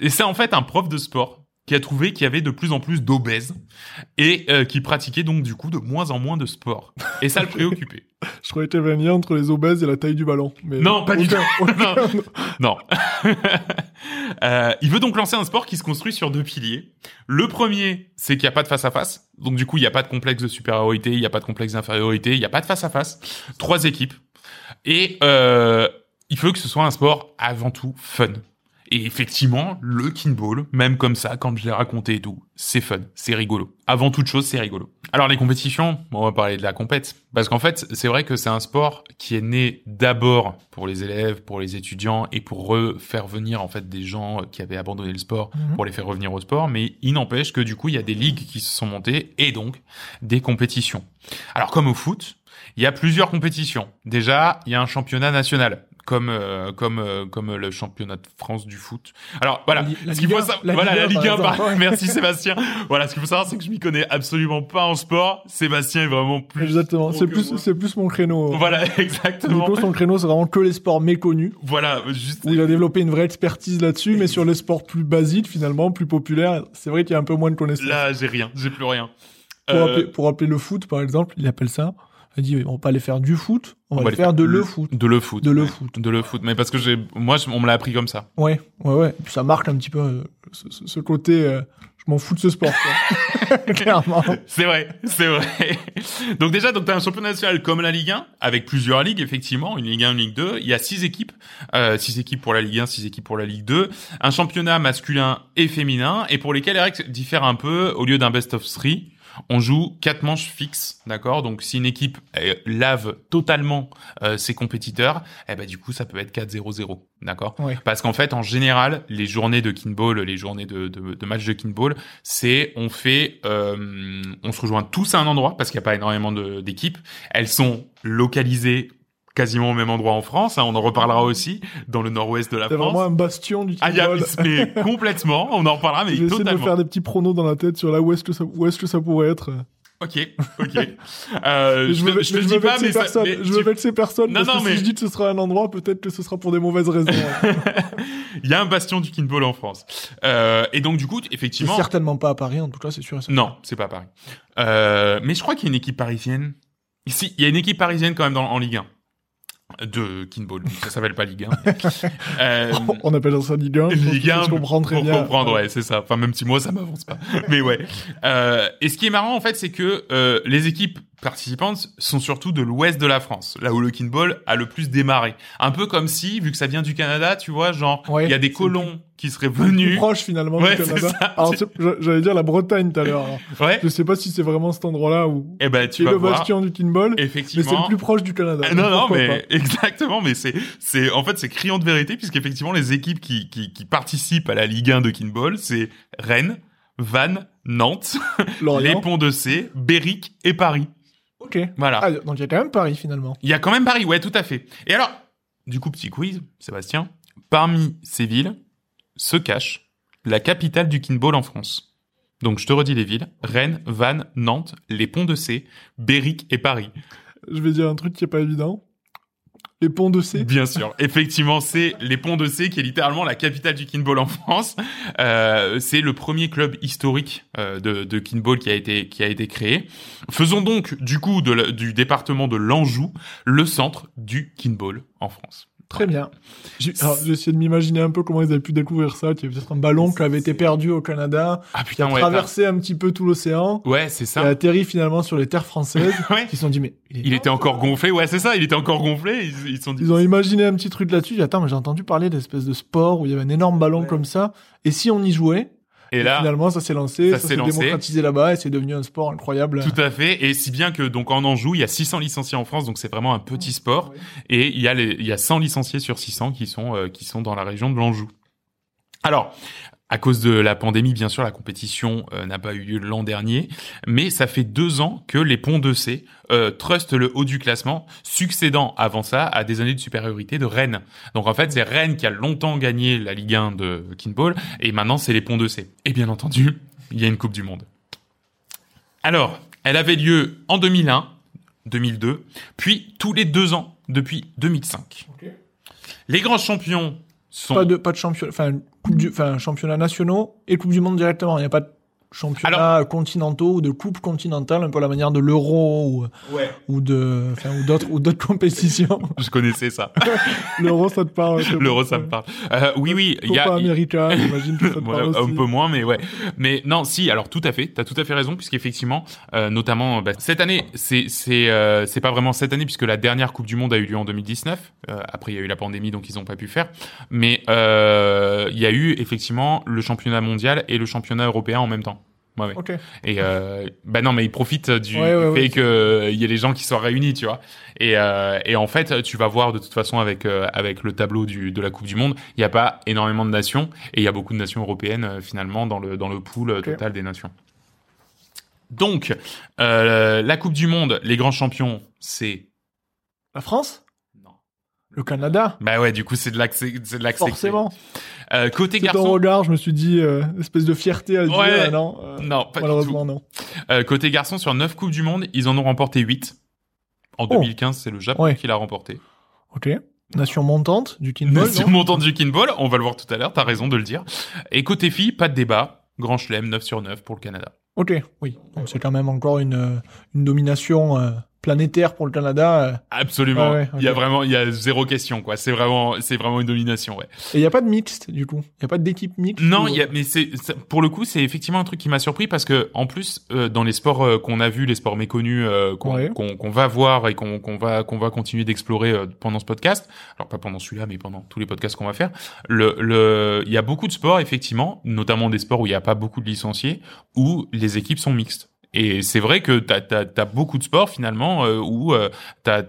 Et c'est en fait un prof de sport qui a trouvé qu'il y avait de plus en plus d'obèses et euh, qui pratiquait donc du coup de moins en moins de sport. Et ça le préoccupait. *laughs* Je croyais qu'il y avait un lien entre les obèses et la taille du ballon. Mais Non, pas du tout. aucun- *laughs* Non. *laughs* Euh, il veut donc lancer un sport qui se construit sur deux piliers. Le premier, c'est qu'il n'y a pas de face à face. Donc du coup, il n'y a pas de complexe de supériorité, il n'y a pas de complexe d'infériorité, il n'y a pas de face à face. Trois équipes. Et euh, il veut que ce soit un sport avant tout fun. Et effectivement, le kinball, même comme ça, quand je l'ai raconté et tout, c'est fun, c'est rigolo. Avant toute chose, c'est rigolo. Alors les compétitions, bon, on va parler de la compète, parce qu'en fait, c'est vrai que c'est un sport qui est né d'abord pour les élèves, pour les étudiants et pour re- faire venir en fait des gens qui avaient abandonné le sport Mhm. pour les faire revenir au sport. Mais il n'empêche que du coup, il y a des ligues qui se sont montées et donc des compétitions. Alors comme au foot, il y a plusieurs compétitions. Déjà, il y a un championnat national. Comme euh, comme euh, comme le championnat de France du foot. Alors voilà, La ce qu'il faut savoir, voilà la Ligue un, Ligue 1. par exemple, *laughs* ouais. Merci Sébastien. Voilà, ce qu'il faut savoir, c'est que je m'y connais absolument pas en sport. Sébastien est vraiment plus. Exactement. C'est plus, c'est plus mon créneau. Voilà, *laughs* exactement. Nico, son créneau, c'est vraiment que les sports méconnus. Voilà, juste. Où il a développé une vraie expertise là-dessus, mais sur les sports plus basiques, finalement, plus populaires, c'est vrai qu'il y a un peu moins de connaissances. Là, j'ai rien, j'ai plus rien. Pour, Euh, appeler, pour appeler le foot, par exemple, il appelle ça. Dit, on va pas aller faire du foot, on, va, va aller faire de le- le foot. De le foot. De le ouais. foot. De le foot. Mais parce que j'ai, moi, on me l'a appris comme ça. Ouais, ouais, ouais. Et puis ça marque un petit peu euh, ce côté, euh, je m'en fous de ce sport, quoi. *laughs* Clairement. C'est vrai, c'est vrai. Donc déjà, donc t'as un championnat national comme la Ligue 1, avec plusieurs ligues, effectivement, une Ligue 1, une Ligue 2. Il y a six équipes, euh, six équipes pour la Ligue 1, six équipes pour la Ligue 2. Un championnat masculin et féminin, et pour lesquels les règles diffèrent un peu. Au lieu d'un best of three, on joue quatre manches fixes, d'accord? Donc si une équipe euh, lave totalement euh, ses compétiteurs, eh ben du coup ça peut être 4-0-0, d'accord? Parce qu'en fait, en général, les journées de kinball, les journées de, de, de match de kinball, c'est on fait, euh, on se rejoint tous à un endroit parce qu'il n'y a pas énormément d'équipes. Elles sont localisées quasiment au même endroit en France. hein, on en reparlera aussi dans le nord-ouest de la C'est vraiment France. un bastion du Ah, il y a, football. mais complètement. On en reparlera, mais essayé de me totalement. faire des petits pronos dans la tête sur là où est-ce que ça, où est-ce que ça pourrait être. Ok, ok. Euh, Mais je, me te- je te je dis me pas, mais, ça- personne. mais je tu- veux vexer personne Non, parce non, que mais- si je dis que ce sera un endroit, peut-être que ce sera pour des mauvaises raisons. *laughs* il y a un bastion du kinball en France. Euh, et donc du coup, c'est effectivement, certainement pas à Paris, en tout cas, c'est sûr. Non, c'est pas Paris. Euh, mais je crois qu'il y a une équipe parisienne. Ici, il y a une équipe parisienne quand même dans, en Ligue 1 de kinball. Ça s'appelle pas Ligue 1. *laughs* Euh, On appelle ça Ligue 1. Ligue 1 Je comprends très pour comprendre, ouais, c'est ça. Enfin, même si moi ça m'avance pas. Mais ouais. Euh, et ce qui est marrant en fait, c'est que euh, les équipes participantes sont surtout de l'ouest de la France, là où le kinball a le plus démarré. Un peu comme si, vu que ça vient du Canada, tu vois, genre, il Ouais, y a des colons qui seraient Plus venus. proche finalement Ouais, du Canada. Alors, j'allais dire la Bretagne tout à l'heure. alors. Ouais. Je sais pas si c'est vraiment cet endroit-là où Eh ben, tu vas le voir. bastion du kinball, mais Effectivement. c'est le plus proche du Canada. Ah, Non, non, mais *laughs* exactement, mais c'est, c'est, en fait, c'est criant de vérité, puisqu'effectivement, les équipes qui, qui, qui participent à la Ligue 1 de Kinball, c'est Rennes, Vannes, Nantes. Lorient. *laughs* les Ponts de C, Berwick et Paris. Ok. Voilà. Ah, donc il y a quand même Paris finalement. Il y a quand même Paris, ouais, tout à fait. Et alors, du coup, petit quiz, Sébastien. Parmi ces villes se cache la capitale du kinball en France. Donc, je te redis les villes. Rennes, Vannes, Nantes, les Ponts de C, Berwick et Paris. Je vais dire un truc qui est pas évident. Bien sûr. Effectivement, c'est les Ponts de C qui est littéralement la capitale du kinball en France. Euh, c'est le premier club historique euh, de, de kinball qui a été qui a été créé. Faisons donc du coup de du département de l'Anjou le centre du kinball en France. Très bien. Alors, j'ai essayé de m'imaginer un peu comment ils avaient pu découvrir ça. qu'il y avait peut-être un ballon qui avait été perdu au Canada, Ah qui putain a ouais. traversé un petit peu tout l'océan, Ouais, c'est qui a ça. atterri finalement sur les terres françaises. *laughs* ouais. Ils se sont dit, mais il, était encore gonflé, ouais, c'est ça, il était encore gonflé. Ils ils sont dit. Ils ont imaginé un petit truc là-dessus. Attends, mais j'ai entendu parler d'espèce de sport où il y avait un énorme ballon comme ça. Et si on y jouait Et là, Finalement, ça s'est lancé, ça ça, s'est démocratisé là-bas et c'est devenu un sport incroyable. tout à fait. Et si bien que donc en Anjou, il y a 600 licenciés en France, donc c'est vraiment un petit sport. Et il y a les, il y a 100 licenciés sur 600 qui sont euh, qui sont dans la région de l'Anjou. Alors, à cause de la pandémie, bien sûr, la compétition euh, n'a pas eu lieu l'an dernier, mais ça fait deux ans que les Ponts de C euh, trustent le haut du classement, succédant avant ça à des années de supériorité de Rennes. Donc en fait, c'est Rennes qui a longtemps gagné la Ligue 1 de Kinball, et maintenant c'est les Ponts de C. Et bien entendu, il y a une Coupe du Monde. Alors, elle avait lieu en 2001, 2002, puis tous les deux ans depuis 2005. Ok. Les grands champions sont... Pas de, pas de championnat, enfin, coupe du, enfin, championnat nationaux et Coupe du Monde directement. Il n'y a pas de championnats continentaux ou de coupe continentale, un peu à la manière de l'euro ou, Ouais. ou de, enfin, ou d'autres, ou d'autres compétitions. *laughs* Je connaissais ça. *laughs* L'euro, ça te parle. L'euro, ça me parle. Euh, oui, oui, il y a... Copa il- América, j'imagine que ça te Ouais, *laughs* parle un peu moins, mais ouais. Mais non, si. Alors tout à fait. T'as tout à fait raison, puisqu'effectivement, euh, notamment bah, cette année, c'est c'est euh, c'est pas vraiment cette année, puisque la dernière Coupe du Monde a eu lieu en 2019. Euh, après, il y a eu la pandémie, donc ils ont pas pu faire. Mais euh, il y a eu effectivement le championnat mondial et le championnat européen en même temps. Ouais, ouais. Et euh, bah non, mais ils profitent du Ouais, fait que euh, il y a les gens qui soient réunis, tu vois. Et, euh, et en fait, tu vas voir de toute façon avec euh, avec le tableau du, de la Coupe du Monde, il n'y a pas énormément de nations et il y a beaucoup de nations européennes finalement dans le dans le pool total des nations. Donc, la Coupe du Monde, les grands champions, c'est La France? Le Canada Bah ouais, du coup, c'est de c'est c'est Forcément. Euh, côté ton garçon, regard, je me suis dit, euh, espèce de fierté à dire, Ouais. ah non. euh, non, pas du tout. non. Côté garçon, sur 9 Coupes du Monde, ils en ont remporté 8. En Oh. 2015, c'est le Japon Ouais. qui l'a remporté. Ok. Nation montante du kinball, Nation montante du kinball, on va le voir tout à l'heure, t'as raison de le dire. Et côté filles, pas de débat, grand chelem 9 sur 9 pour le Canada. Ok, oui. Donc c'est quand même encore une, une domination planétaire pour le Canada. euh. Absolument. Ouais, ouais, Il y a vraiment, il y a zéro question, quoi. C'est vraiment, c'est vraiment une domination, ouais. Et il n'y a pas de mixte, du coup? Il n'y a pas d'équipe mixte. Non, ou- il y a, mais c'est, pour le coup, c'est effectivement un truc qui m'a surpris parce que, en plus, euh, dans les sports euh, qu'on a vus, les sports méconnus, euh, qu'on, Ouais. va voir et qu'on, va, qu'on va continuer d'explorer euh, pendant ce podcast. Alors pas pendant celui-là, mais pendant tous les podcasts qu'on va faire. Le, le, il y a beaucoup de sports, effectivement, notamment des sports où il n'y a pas beaucoup de licenciés, où les équipes sont mixtes. Et c'est vrai que t'as, t'as beaucoup de sports finalement euh, où euh, t'as,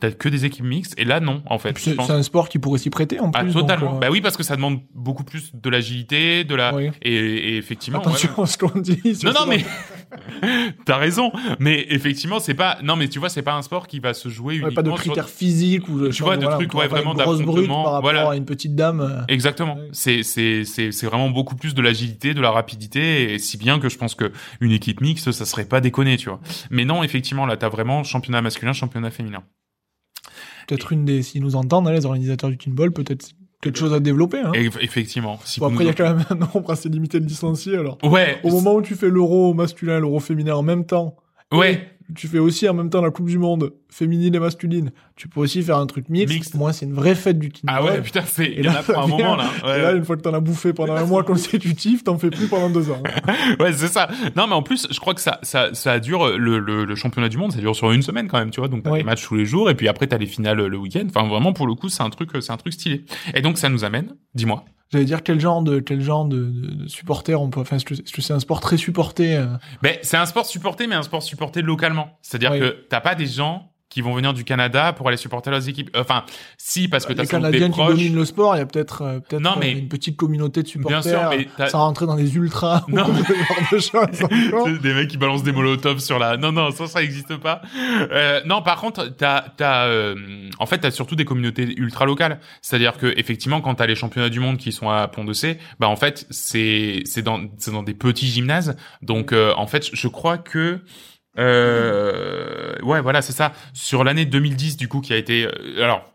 t'as que des équipes mixtes et là non en fait. C'est pense. un sport qui pourrait s'y prêter en Ah, plus. totalement. donc, euh, Bah oui, parce que ça demande beaucoup plus de l'agilité, de la Oui. et, et effectivement. Attention ouais. à ce qu'on dit. Non, non, mais *laughs* t'as raison. Mais effectivement, c'est pas. Non, mais tu vois, c'est pas un sport qui va se jouer Ouais, uniquement pas de sur- critères physiques ou de, Tu vois, de voilà, trucs, ouais, vraiment d'affrontement, par rapport voilà. à une petite dame. euh. Exactement. Ouais. C'est c'est c'est c'est vraiment beaucoup plus de l'agilité, de la rapidité, et si bien que je pense que une équipe mixte, ça serait pas déconné, tu vois. Mais non, effectivement, là, t'as vraiment championnat masculin, championnat féminin. Peut-être une des, s'ils nous entendent, les organisateurs du kinball, peut-être quelque chose à développer. Hein. Effectivement. Si Bon, après, il y a quand même un nombre assez limité de licenciés, alors. Ouais. Au moment où tu fais l'euro masculin et l'euro féminin en même temps, Ouais. Tu fais aussi en même temps la Coupe du Monde féminine et masculine. Tu peux aussi faire un truc mixte. Mixte. Moi, c'est une vraie fête du Kindle. Ah ouais, putain, c'est, Et il y en a pour un vient. *laughs* moment, là. Et Ouais, là, une fois que t'en as bouffé pendant un *laughs* mois consécutif, t'en fais plus pendant deux ans. *laughs* ouais, c'est ça. Non, mais en plus, je crois que ça, ça, ça dure, le, le, le championnat du monde, ça dure sur une semaine quand même, tu vois. Donc, t'as Oui. des matchs tous les jours, et puis après, t'as les finales le week-end. Enfin, vraiment, pour le coup, c'est un truc, c'est un truc stylé. Et donc, ça nous amène, dis-moi. J'allais dire quel genre de quel genre de, de, de supporter on peut. Enfin, est-ce que c'est un sport très supporté euh, Ben, c'est un sport supporté, mais un sport supporté localement. C'est-à-dire Oui. que t'as pas des gens qui vont venir du Canada pour aller supporter leurs équipes. Enfin, si, parce que t'as Les sans doute Canadiens des qui dominent le sport, il y a peut-être euh, peut-être euh, mais- une petite communauté de supporters. sûr, mais sans rentrer dans les ultras Non. *laughs* de choses. *laughs* C'est des mecs qui balancent des molotovs sur la. Non, non, ça, ça existe pas. Euh, non, par contre, t'as, t'as, euh, en fait, t'as surtout des communautés ultra locales. C'est-à-dire que effectivement, quand t'as les championnats du monde qui sont à Pont de C, bah en fait, c'est, c'est dans, c'est dans des petits gymnases. Donc, euh, en fait, je crois que. Euh, ouais, voilà, c'est ça. Sur l'année 2010, du coup, qui a été. euh, alors,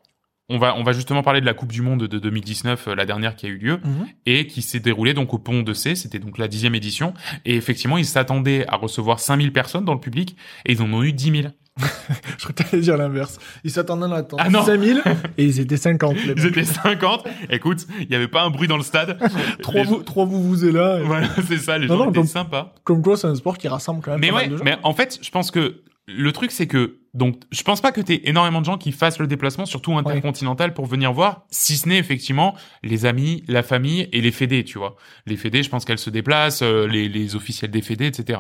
on va, on va justement parler de la Coupe du Monde de 2019, euh, la dernière qui a eu lieu Mhm. et qui s'est déroulée donc au pont de C. C'était donc la dixième édition. Et effectivement, ils s'attendaient à recevoir 5000 personnes dans le public et ils en ont eu 10 000. *laughs* Je crois que t'allais dire l'inverse. Ils s'attendaient à attendre Ah non. 5000 *laughs* et ils étaient 50. Les Ils étaient 50. Écoute, il n'y avait pas un bruit dans le stade. Trois vous, trois vous vous êtes là. et- Voilà, c'est ça, les Non, gens non, étaient comme- sympas. Comme quoi, c'est un sport qui rassemble quand même Mais pas ouais, mal de gens. mais en fait, je pense que le truc, c'est que, donc, je pense pas que t'aies énormément de gens qui fassent le déplacement, surtout intercontinental, pour venir voir, si ce n'est effectivement les amis, la famille et les fédés, tu vois. Les fédés, je pense qu'elles se déplacent, euh, les, les officiels des fédés, etc.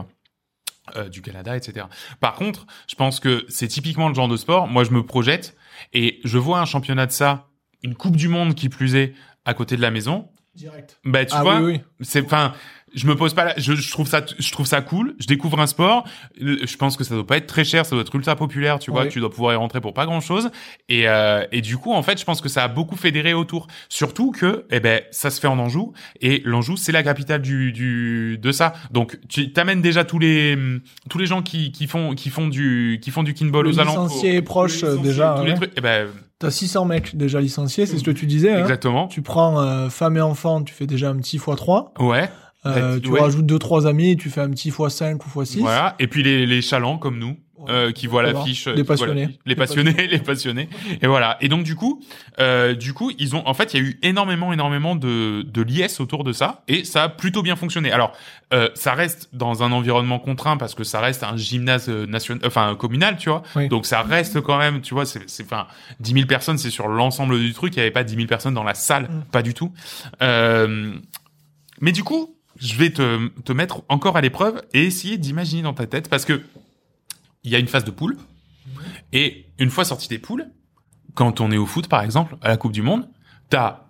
Euh, du Canada, etc. Par contre, je pense que c'est typiquement le genre de sport. Moi, je me projette et je vois un championnat de ça, une Coupe du Monde qui plus est, à côté de la maison. Direct. Bah, tu ah vois, oui, oui. c'est enfin je me pose pas la- je, je trouve ça je trouve ça cool je découvre un sport je pense que ça doit pas être très cher ça doit être ultra populaire tu vois Oui. tu dois pouvoir y rentrer pour pas grand chose et euh, et du coup en fait je pense que ça a beaucoup fédéré autour surtout que eh ben ça se fait en Anjou et l'Anjou c'est la capitale du du de ça donc tu t'amènes déjà tous les tous les gens qui qui font qui font du qui font du kinball aux alentours licencié est proche, Tous les euh, licenciés, déjà, tous les ouais. trucs eh ben T'as 600 mecs déjà licenciés, c'est ce que tu disais. Hein. exactement Tu prends euh, femme et enfant, tu fais déjà un petit x3. ouais Euh, Ouais, tu ouais. rajoutes deux trois amis, tu fais un petit x5 ou x6. Voilà. Et puis les, les chalands comme nous, euh, qui voient l'affiche. Les euh, voient passionnés. Les passionnés, *laughs* les passionnés. Et voilà. Et donc du coup, euh, du coup, ils ont, en fait, il y a eu énormément, énormément de, de liesses autour de ça, et ça a plutôt bien fonctionné. Alors, euh, ça reste dans un environnement contraint parce que ça reste un gymnase national, enfin communal, tu vois. Oui. Donc ça reste quand même, tu vois, c'est, c'est, enfin, 10 000 personnes, c'est sur l'ensemble du truc. Il y avait pas 10 000 personnes dans la salle, Mm. pas du tout. Euh, mais du coup, je vais te, te mettre encore à l'épreuve et essayer d'imaginer dans ta tête parce que il y a une phase de poule et une fois sorti des poules, quand on est au foot par exemple, à la Coupe du Monde, t'as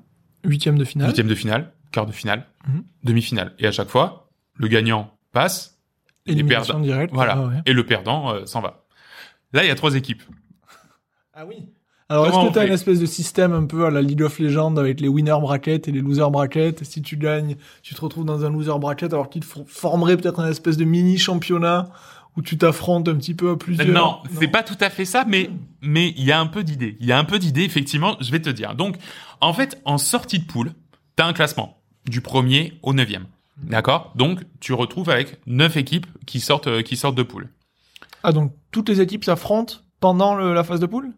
Huitième de finale. huitième de finale, quart de finale, Mhm. demi-finale et à chaque fois, le gagnant passe et les Élimination perdants, directe. voilà, Ah, ouais. et le perdant euh, s'en va. Là, il y a trois équipes. Ah oui. Alors, est-ce que t'as fait une espèce de système un peu à la League of Legends avec les winner brackets et les loser brackets? Si tu gagnes, tu te retrouves dans un loser bracket alors qu'il formerait peut-être un espèce de mini championnat où tu t'affrontes un petit peu à plusieurs. Non, c'est pas tout à fait ça, mais mais il y a un peu d'idée. Il y a un peu d'idée, effectivement. Je vais te dire. Donc, en fait, en sortie de poule, t'as un classement du premier au neuvième. D'accord? Donc, tu retrouves avec neuf équipes qui sortent euh, qui sortent de poule. Ah, donc toutes les équipes s'affrontent pendant le- la phase de poule?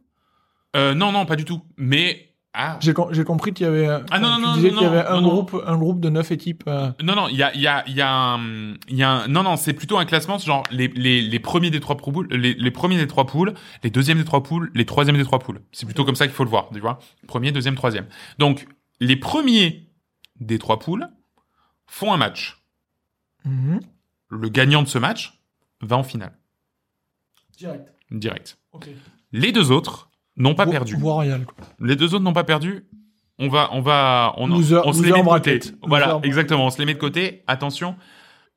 Euh, non, non, pas du tout. Mais ah, J'ai com- j'ai compris qu'il y avait. Ah, non, tu non, non, disais non, qu'il y avait non, un non. groupe, un groupe de neuf équipes. euh, non, non, il y a il y a il y a un, il y a un- non, non, c'est plutôt un classement genre les les les premiers des trois poules, les les premiers des trois poules, les deuxièmes des trois poules, les troisièmes des trois poules. C'est plutôt comme ça qu'il faut le voir, tu vois. Premier, deuxième, troisième. Donc, les premiers des trois poules font un match. mhm. Le gagnant de ce match va en finale, Direct. direct. Ok. Les deux autres n'ont pas perdu. Quoi. Les deux autres n'ont pas perdu. On va, on va, on, Loser- on se les met de côté. Voilà, exactement. On se les met de côté. Attention,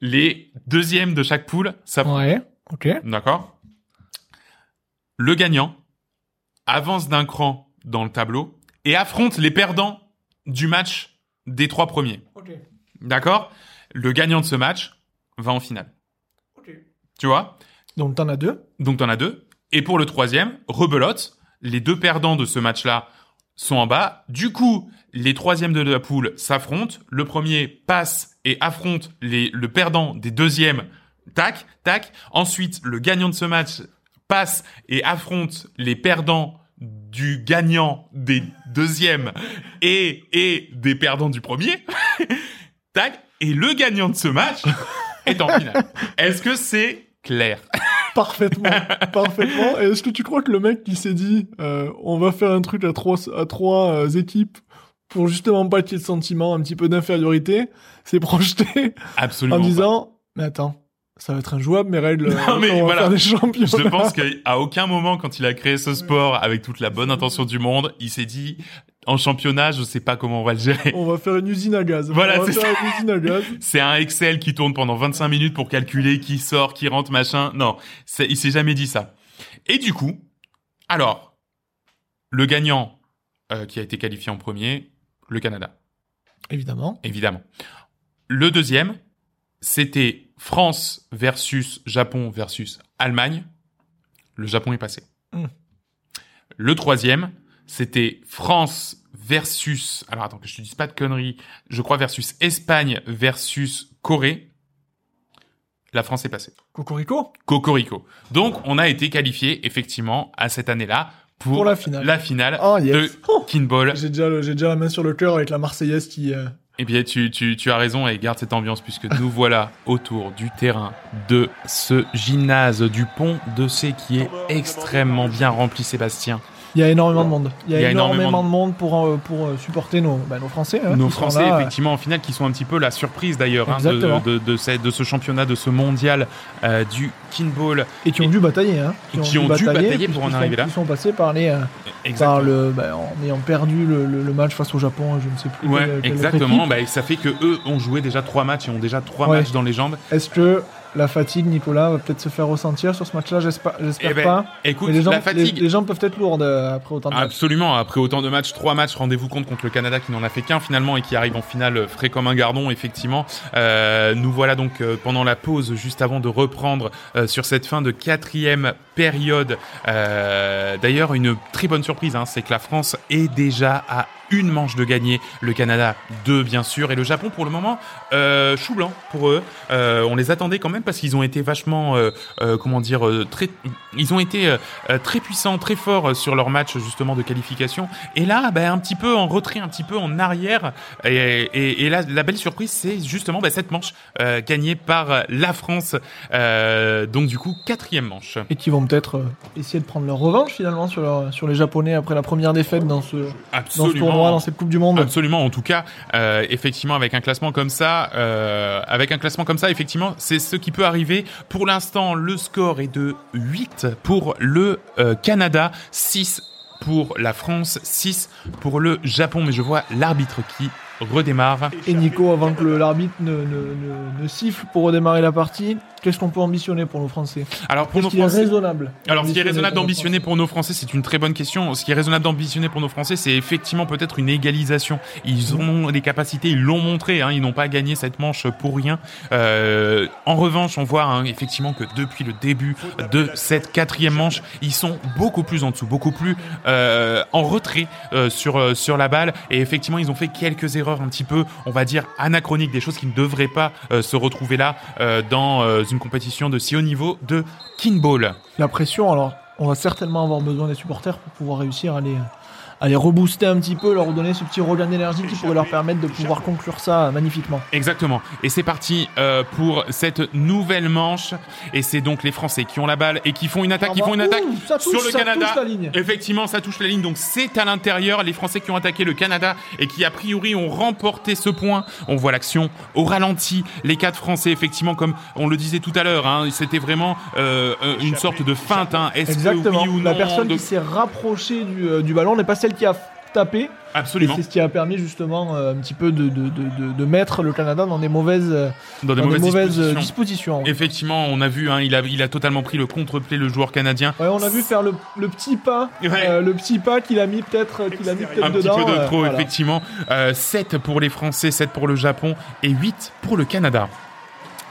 les deuxièmes de chaque poule, ça, Ouais. Ok. d'accord. Le gagnant avance d'un cran dans le tableau et affronte les perdants du match des trois premiers. Ok. D'accord. Le gagnant de ce match va en finale. Ok. Tu vois? Donc t'en as deux? Donc t'en as deux. Et pour le troisième, rebelote. Les deux perdants de ce match-là sont en bas. Du coup, les troisièmes de la poule s'affrontent. Le premier passe et affronte les, le perdant des deuxièmes tac, tac. Ensuite, le gagnant de ce match passe et affronte les perdants du gagnant des deuxièmes et, et des perdants du premier. *laughs* tac. Et le gagnant de ce match *laughs* est en finale. Est-ce que c'est clair? Parfaitement, *laughs* parfaitement. Et est-ce que tu crois que le mec qui s'est dit, euh, on va faire un truc à trois, à trois euh, équipes pour justement pas qu'il y ait de sentiment, un petit peu d'infériorité, s'est projeté Absolument. en pas. disant, mais attends, ça va être injouable mes règles. *laughs* Non, mais on va voilà. faire des champions. Je pense *laughs* qu'à aucun moment, quand il a créé ce sport avec toute la bonne intention du monde, il s'est dit, en championnat, je sais pas comment on va le gérer. On va faire une usine à gaz. Voilà, c'est. *laughs* C'est un Excel qui tourne pendant 25 minutes pour calculer qui sort, qui rentre, machin. Non, il s'est jamais dit ça. Et du coup, alors, le gagnant euh, qui a été qualifié en premier, le Canada, Évidemment. évidemment. Le deuxième, c'était France versus Japon versus Allemagne. Le Japon est passé. Hmm. Le troisième, c'était France versus, alors attends que je te dise pas de conneries, je crois versus Espagne versus Corée. La France est passée. Cocorico? Cocorico. Donc, on a été qualifié, effectivement, à cette année-là pour, Pour la finale. la finale Oh, yes. de Oh. Kinball. J'ai déjà, le- j'ai déjà la main sur le cœur avec la Marseillaise qui. euh, Eh bien, tu, tu, tu as raison et garde cette ambiance puisque nous *laughs* voilà autour du terrain de ce gymnase du pont de C qui est extrêmement bien rempli, Sébastien. Il y a énormément de monde. Il y a, Il y a énormément, énormément de monde pour, euh, pour euh, supporter nos, bah, nos Français. hein, Nos Français, là, euh, effectivement, en finale, qui sont un petit peu la surprise d'ailleurs hein, de, de, de, ce, de ce championnat, de ce mondial euh, du kinball. Et qui ont dû batailler. Hein, qui ont dû batailler pour en arriver sont, là. Ils sont passés par les. par le, bah, en ayant perdu le, le- le match face au Japon, je ne sais plus. Ouais, quelle- quelle autre exactement. Bah, ça fait que eux ont joué déjà trois matchs et ont déjà trois Ouais. matchs dans les jambes. Est-ce que la fatigue, Nicolas, va peut-être se faire ressentir sur ce match-là J'espère Eh ben, pas. Écoute, Mais les, jambes, la fatigue. les, les jambes peuvent être lourdes euh, après autant de matchs. Absolument, après autant de matchs, trois matchs, rendez-vous compte contre le Canada qui n'en a fait qu'un finalement et qui arrive en finale euh, frais comme un gardon, effectivement. Euh, nous voilà donc euh, pendant la pause, juste avant de reprendre euh, sur cette fin de quatrième période. D'ailleurs, une très bonne surprise, hein, c'est que la France est déjà à une manche de gagner, le Canada deux bien sûr, et le Japon pour le moment euh, chou blanc pour eux. Euh, on les attendait quand même parce qu'ils ont été vachement, euh, euh, comment dire, euh, très, ils ont été euh, très puissants, très forts sur leur match justement de qualification. Et là, bah, un petit peu en retrait, un petit peu en arrière. Et, et, et là, la belle surprise, c'est justement bah, cette manche euh, gagnée par la France. Euh, donc du coup, quatrième manche. Et qui vont peut-être essayer de prendre leur revanche finalement sur, leur- sur les Japonais après la première défaite dans ce, dans ce Absolument. Dans cette Coupe du Monde. Absolument. En tout cas, euh, effectivement, avec un classement comme ça, euh, avec un classement comme ça, effectivement, c'est ce qui peut arriver. Pour l'instant, le score est de 8 pour le euh, Canada, 6 pour la France, 6 pour le Japon. Mais je vois l'arbitre qui redémarre. Et Nico, avant que l'arbitre ne, ne, ne- ne siffle pour redémarrer la partie, qu'est-ce qu'on peut ambitionner pour nos Français Alors pour nos qui est Français. raisonnable Alors, ce qui est raisonnable d'ambitionner pour nos Français, c'est une très bonne question. Ce qui est raisonnable d'ambitionner pour nos Français, c'est effectivement peut-être une égalisation. Ils ont les capacités, ils l'ont montré. Hein, ils n'ont pas gagné cette manche pour rien. Euh, en revanche, on voit hein, effectivement que depuis le début de cette quatrième manche, ils sont beaucoup plus en dessous, beaucoup plus euh, en retrait euh, sur sur la balle. Et effectivement, ils ont fait quelques erreurs un petit peu, on va dire anachroniques, des choses qui ne devraient pas euh, se retrouver là euh, dans euh, une compétition de si haut niveau de kinball. La pression, alors, on va certainement avoir besoin des supporters pour pouvoir réussir à les, à les rebooster un petit peu, leur donner ce petit regain d'énergie qui pourrait leur permettre de pouvoir conclure ça magnifiquement. Exactement. Et c'est parti euh, pour cette nouvelle manche. Et c'est donc les Français qui ont la balle et qui font une attaque, qui font une attaque Ouh, ça touche, sur le ça Canada. touche la ligne. Effectivement, ça touche la ligne. Donc c'est à l'intérieur. Les Français qui ont attaqué le Canada et qui a priori ont remporté ce point. On voit l'action au ralenti. Les quatre Français, effectivement, comme on le disait tout à l'heure, hein, c'était vraiment euh, une sorte de feinte. Hein. Est-ce que Exactement. oui ou non la personne de- qui s'est rapprochée du, euh, du ballon n'est pas celle qui a tapé. Absolument. c'est ce qui a permis justement euh, un petit peu de, de, de, mettre le Canada dans des mauvaises, euh, Dans des dans mauvaises, euh, dispositions. dispositions. Effectivement, on a vu, hein, il, a, il a totalement pris le contre-play, le joueur canadien. Ouais, on a vu faire le, le petit pas, Ouais. euh, le petit pas qu'il a mis peut-être, qu'il a mis peut-être Un petit dedans. peu de euh, trop, voilà. effectivement. Euh, 7 pour les Français, 7 pour le Japon et 8 pour le Canada.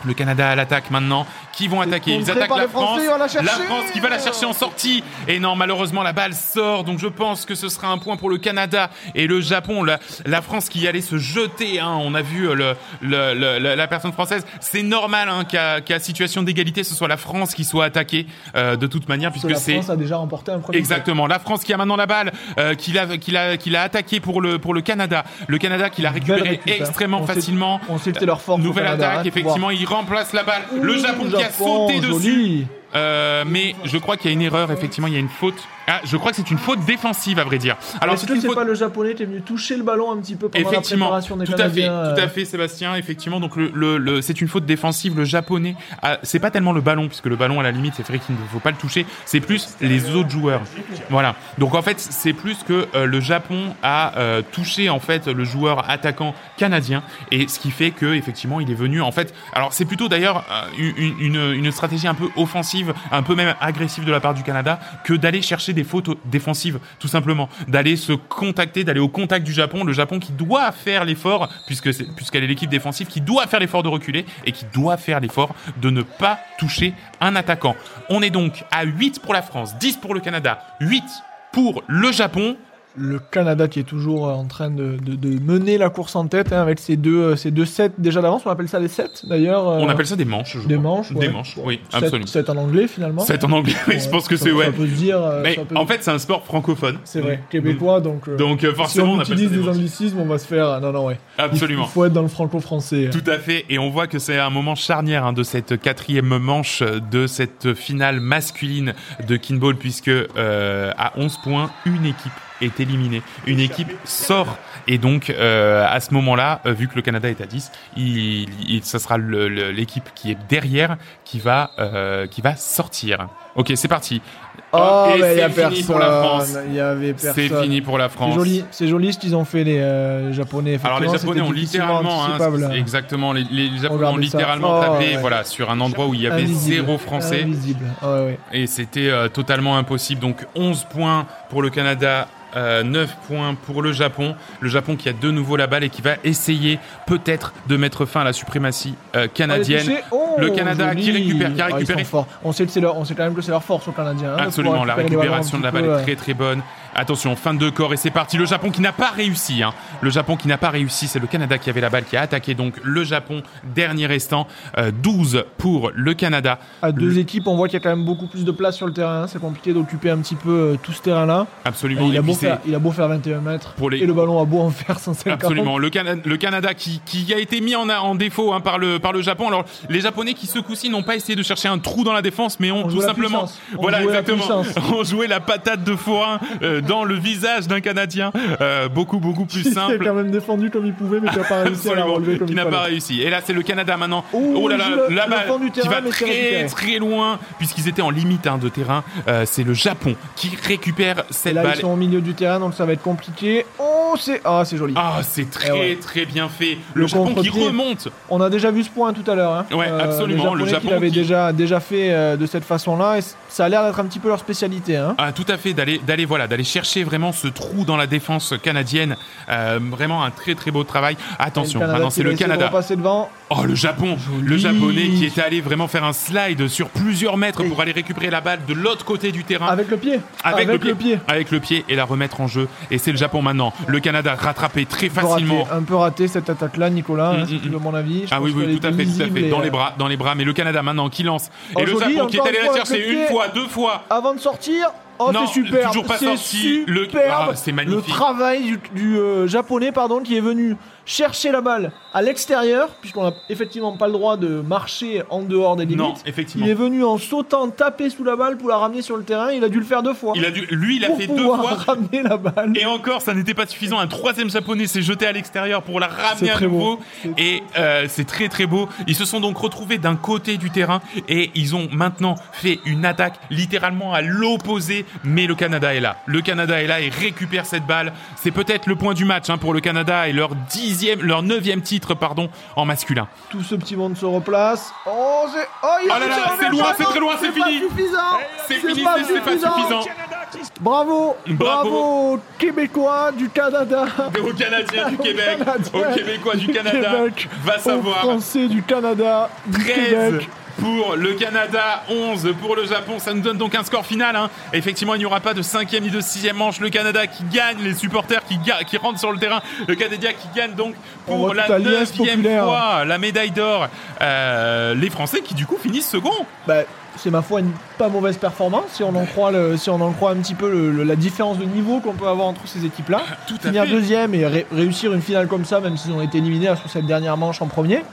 Le Canada à l'attaque maintenant. Qui vont attaquer Ils attaquent la Français, France. la. France qui va la chercher en sortie. Et non, malheureusement, la balle sort. Donc je pense que ce sera un point pour le Canada et le Japon. La, la France qui allait se jeter. hein. On a vu euh, le, le- le- la, la personne française. C'est normal hein, qu'à situation d'égalité, ce soit la France qui soit attaquée euh, de toute manière, Parce puisque la c'est France a déjà remporté un premier Exactement. La France qui a maintenant la balle, euh, qui l'a, qui l'a, qui l'a attaqué pour le pour le Canada. Le Canada qui l'a récupéré récup, hein. extrêmement On facilement. On leur force. au Nouvelle attaque, effectivement, il remplace la balle. Le Japon qui a sauté dessus. Euh, mais je crois qu'il y a une erreur, effectivement, il y a une faute. Ah, je crois que c'est une faute défensive, à vrai dire. Alors, c'est faute. pas le japonais qui est venu toucher le ballon un petit peu pendant la Effectivement, préparation des tout à fait, tout à euh, fait, Sébastien. Effectivement, donc le, le, le- c'est une faute défensive. Le japonais, a- c'est pas tellement le ballon, puisque le ballon à la limite, c'est vrai qu'il ne faut pas le toucher. C'est plus les autres joueurs. Voilà. Donc en fait, c'est plus que euh, le Japon a euh, touché en fait le joueur attaquant canadien, et ce qui fait que effectivement, il est venu en fait. Alors c'est plutôt d'ailleurs euh, une, une, une stratégie un peu offensive, un peu même agressive de la part du Canada, que d'aller chercher des fautes défensives, tout simplement, d'aller se contacter, d'aller au contact du Japon, le Japon qui doit faire l'effort, puisque puisqu'elle est l'équipe défensive, qui doit faire l'effort de reculer et qui doit faire l'effort de ne pas toucher un attaquant. On est donc à 8 pour la France, 10 pour le Canada, 8 pour le Japon. Le Canada qui est toujours euh, en train de, de- de mener la course en tête hein, avec ses deux, euh, ses deux sets déjà d'avance. On appelle ça les sets d'ailleurs. euh, On appelle ça des manches, je des crois. manches. Des manches, oui, absolument. sept en anglais finalement. 7 en anglais, oui, je pense que ça- c'est Ça ouais. peut se dire. Mais ça peut- en fait, c'est un sport francophone. c'est vrai, québécois donc. euh, Donc euh, si forcément, on on ça utilise des des anglicismes, on va se faire. Non, non, ouais. Absolument. Il faut être dans le franco-français. Tout à fait, et on voit que c'est un moment charnière hein, de cette quatrième manche de cette finale masculine de Kinball, puisque à 11 points, une équipe est éliminée, une équipe sort, et donc euh, à ce moment-là, euh, vu que le Canada est à 10, il, il, ça sera l'équipe qui est derrière qui va, euh, qui va sortir. Ok, c'est parti. Oh, et mais c'est fini pour la France. C'est fini pour la C'est France. joli, c'est joli ce qu'ils ont fait les euh, japonais. Alors les Japonais ont littéralement, hein, c'est- exactement, les, les Japonais ont littéralement Oh, tapé, ouais. voilà, sur un endroit où il y avait Invisible. zéro français. Invisible. Ouais. et c'était euh, totalement impossible. Donc 11 points pour le Canada. Euh, 9 points pour le Japon. Le Japon qui a de nouveau la balle et qui va essayer peut-être de mettre fin à la suprématie euh, canadienne. Oh, Le Canada qui récupère, qui a Ah, récupéré. On sait que c'est leur, on sait quand même que c'est leur force aux Canadiens. hein, Absolument, la récupération de la balle peu, est très très bonne. Attention, fin de corps et c'est parti. Le Japon qui n'a pas réussi. Hein. Le Japon qui n'a pas réussi, c'est le Canada qui avait la balle, qui a attaqué donc le Japon. Dernier restant, euh, 12 pour le Canada. À deux Le- équipes, on voit qu'il y a quand même beaucoup plus de place sur le terrain. hein. C'est compliqué d'occuper un petit peu euh, tout ce terrain-là. Absolument. il, a beau faire, il a beau faire 21 mètres Pour les- et le ballon a beau en faire 150. Absolument. Le, Cana- le Canada qui, qui a été mis en, en défaut hein, par, le, par le Japon. Alors, les Japonais qui, ce coup-ci, n'ont pas essayé de chercher un trou dans la défense, mais ont On tout simplement. On Voilà, *laughs* jouait exactement. ont joué la patate de forain euh, dans le visage d'un Canadien. Euh, beaucoup, beaucoup plus *laughs* Il a simple. quand même défendu comme il pouvait, mais qui n'a pas réussi à la Absolument, relever comme qui il n'a pas réussi. Et là, c'est le Canada maintenant. Oh, Oh, là là, le- la le balle qui va très très loin, puisqu'ils étaient en limite hein, de terrain. Euh, c'est le Japon qui récupère Et cette là, balle. ils sont au milieu du terrain, donc ça va être compliqué. Oh, c'est ah, c'est joli. Ah, c'est très Eh ouais. très bien fait. Le, Le Japon qui remonte. On a déjà vu ce point tout à l'heure. Hein. Ouais, absolument, Les le Japon qui l'avaient qui- déjà, déjà fait euh, de cette façon-là. Ça a l'air d'être un petit peu leur spécialité. Hein. Ah, tout à fait, d'aller, d'aller, voilà, d'aller chercher vraiment ce trou dans la défense canadienne. Euh, vraiment un très très beau travail. Attention, Le Canada maintenant c'est le de Canada. devant. Oh, le Japon, Joli. le japonais qui était allé vraiment faire un slide sur plusieurs mètres pour aller récupérer la balle de l'autre côté du terrain. Avec le pied. Avec, le, pied. Avec le pied et la remettre en jeu. Et c'est le Japon maintenant. Le Canada rattrapé très Un peu raté, facilement. un peu raté cette attaque-là, Nicolas, hein, Mm, mm, mm. mon avis. Je Ah oui, oui, tout à fait, tout à fait. Dans les euh, bras, dans les bras. Mais le Canada maintenant qui lance. Oh, et le joli, Japon qui est allé une la fois chercher le une pied. Fois, deux fois. Avant de sortir, oh c'est super, toujours pas sorti. Le- superbe. Ah, c'est magnifique. Le travail du, du, euh, japonais pardon qui est venu chercher la balle à l'extérieur, puisqu'on n'a effectivement pas le droit de marcher en dehors des limites. Non, effectivement. Il est venu en sautant taper sous la balle pour la ramener sur le terrain. Il a dû le faire deux fois. Il a dû, lui, il a pour fait deux fois. *laughs* ramener la balle. Et encore, ça n'était pas suffisant. Un troisième japonais s'est jeté à l'extérieur pour la ramener à nouveau. Et euh, c'est très très beau. Ils se sont donc retrouvés d'un côté du terrain et ils ont maintenant fait une attaque littéralement à l'opposé. Mais le Canada est là. Le Canada est là et récupère cette balle. C'est peut-être le point du match hein, pour le Canada et leur dixième, leur neuvième titre pardon en masculin. Tout ce petit monde se replace. Oh. Oh, il Oh là là, c'est loin, c'est très loin, c'est fini. C'est fini, c'est pas suffisant. Bravo, Bravo. Québécois du Canada. Aux Canadiens du Québec, aux Québécois du Canada, va savoir. Français du Canada, du 13 Québec. Pour le Canada, 11 pour le Japon. Ça nous donne donc un score final. hein. Effectivement, il n'y aura pas de cinquième ni de sixième manche. Le Canada qui gagne, les supporters qui, rentrent sur le terrain. Le Canadien qui gagne donc On pour la populaire. fois la médaille d'or. Euh, les Français qui du coup finissent second. Bah, c'est ma foi une pas mauvaise performance si on en croit, le, si on en croit un petit peu le- le- la différence de niveau qu'on peut avoir entre ces équipes-là. Finir fait. deuxième et ré- réussir une finale comme ça, même s'ils ont été éliminés sur cette dernière manche en premier.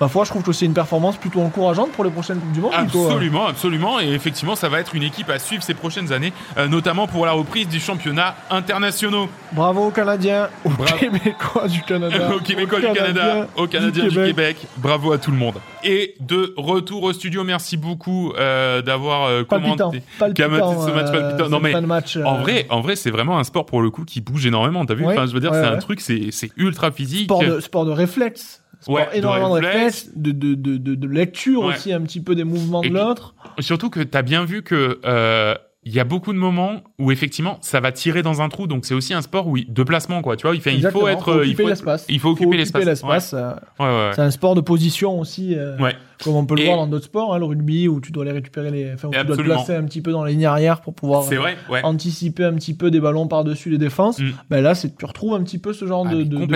Ma foi, je trouve que c'est une performance plutôt encourageante pour les prochaines Coupes du Monde. plutôt, euh, Absolument, absolument. Et effectivement, ça va être une équipe à suivre ces prochaines années, euh, notamment pour la reprise du championnat internationaux. Bravo aux Canadiens, aux Bravo. Québécois du Canada. *laughs* Aux Québécois du Canada, aux Canadiens du Québec. Bravo à tout le monde. Et de retour au studio, merci beaucoup euh, d'avoir euh, commenté palpitant, ce match euh, palpitant. Non mais fin de match, en vrai, en vrai, c'est vraiment un sport pour le coup qui bouge énormément. T'as vu? Ouais, Enfin, je veux dire, ouais, c'est un truc, c'est c'est ultra physique. sport de, sport de réflexe. Ouais, énormément de réflexe. réflexe, de, de, de, de, lecture Ouais. aussi un petit peu des mouvements Et de l'autre. Surtout que t'as bien vu que euh, il y a beaucoup de moments où effectivement ça va tirer dans un trou. Donc c'est aussi un sport où il- de placement quoi. Tu vois, il, fait, il faut être, il occuper faut l'espace. il faut occuper l'espace. euh, ouais, ouais. C'est un sport de position aussi, euh, Ouais. Comme on peut le Et- voir dans d'autres sports, hein, le rugby où tu dois aller récupérer les, enfin où tu dois te placer un petit peu dans la ligne arrière pour pouvoir C'est vrai. Ouais. anticiper un petit peu des ballons par-dessus les défenses. Mm. Ben là, c'est tu retrouves un petit peu ce genre Ah, de, de- de.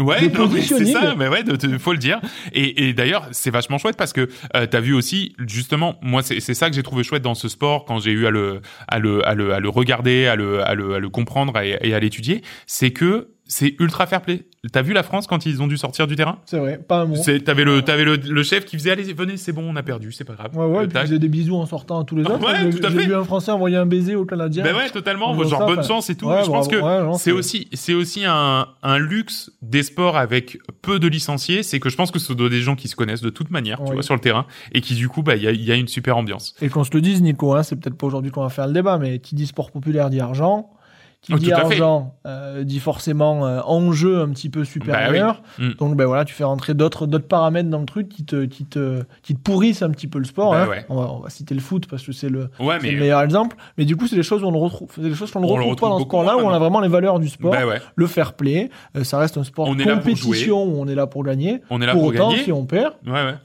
Ouais, c'est ça, mais ouais, de- faut le dire. Et, et d'ailleurs, c'est vachement chouette parce que euh, t'as vu aussi, justement, moi, c'est c'est ça que j'ai trouvé chouette dans ce sport quand j'ai eu à le, à le, à le, à le regarder, à le, à le, à le comprendre et, et à l'étudier, c'est que c'est ultra fair play. T'as vu la France quand ils ont dû sortir du terrain? C'est vrai, pas un mot. T'avais le, le, le chef qui faisait, allez, venez, c'est bon, on a perdu, c'est pas grave. Ouais, ouais, Euh, puis tac. ils faisaient des bisous en sortant à tous les autres. Ouais, J'ai- tout à J'ai fait. vu un Français envoyer un baiser au Canadien. Ben ouais, totalement. Genre ça, bonne chance et tout. ouais, je pense que Ouais, c'est aussi, c'est aussi un, un luxe des sports avec peu de licenciés. C'est que je pense que ce sont des gens qui se connaissent de toute manière, tu vois, sur le terrain et qui du coup, bah, il y a, il y a une super ambiance. Et qu'on se le dise, Nico, hein, c'est peut-être pas aujourd'hui qu'on va faire le débat, mais qui dit sport populaire dit argent. Qui Oh, dit argent euh, dit forcément euh, enjeu un petit peu supérieur. Mm. Donc ben voilà, tu fais rentrer d'autres d'autres paramètres dans le truc qui te qui te qui te pourrissent un petit peu le sport. Bah hein. ouais. on, va, on va citer le foot parce que c'est le, Ouais, c'est mais le meilleur exemple. Mais du coup, c'est des choses où on le retrouve, c'est des choses qu'on ne retrouve, retrouve pas dans ce sport-là où on a vraiment les valeurs du sport. bah ouais, Le fair play, euh, ça reste un sport On compétition où on est là pour gagner. on est là pour, pour, autant, gagner. si on perd,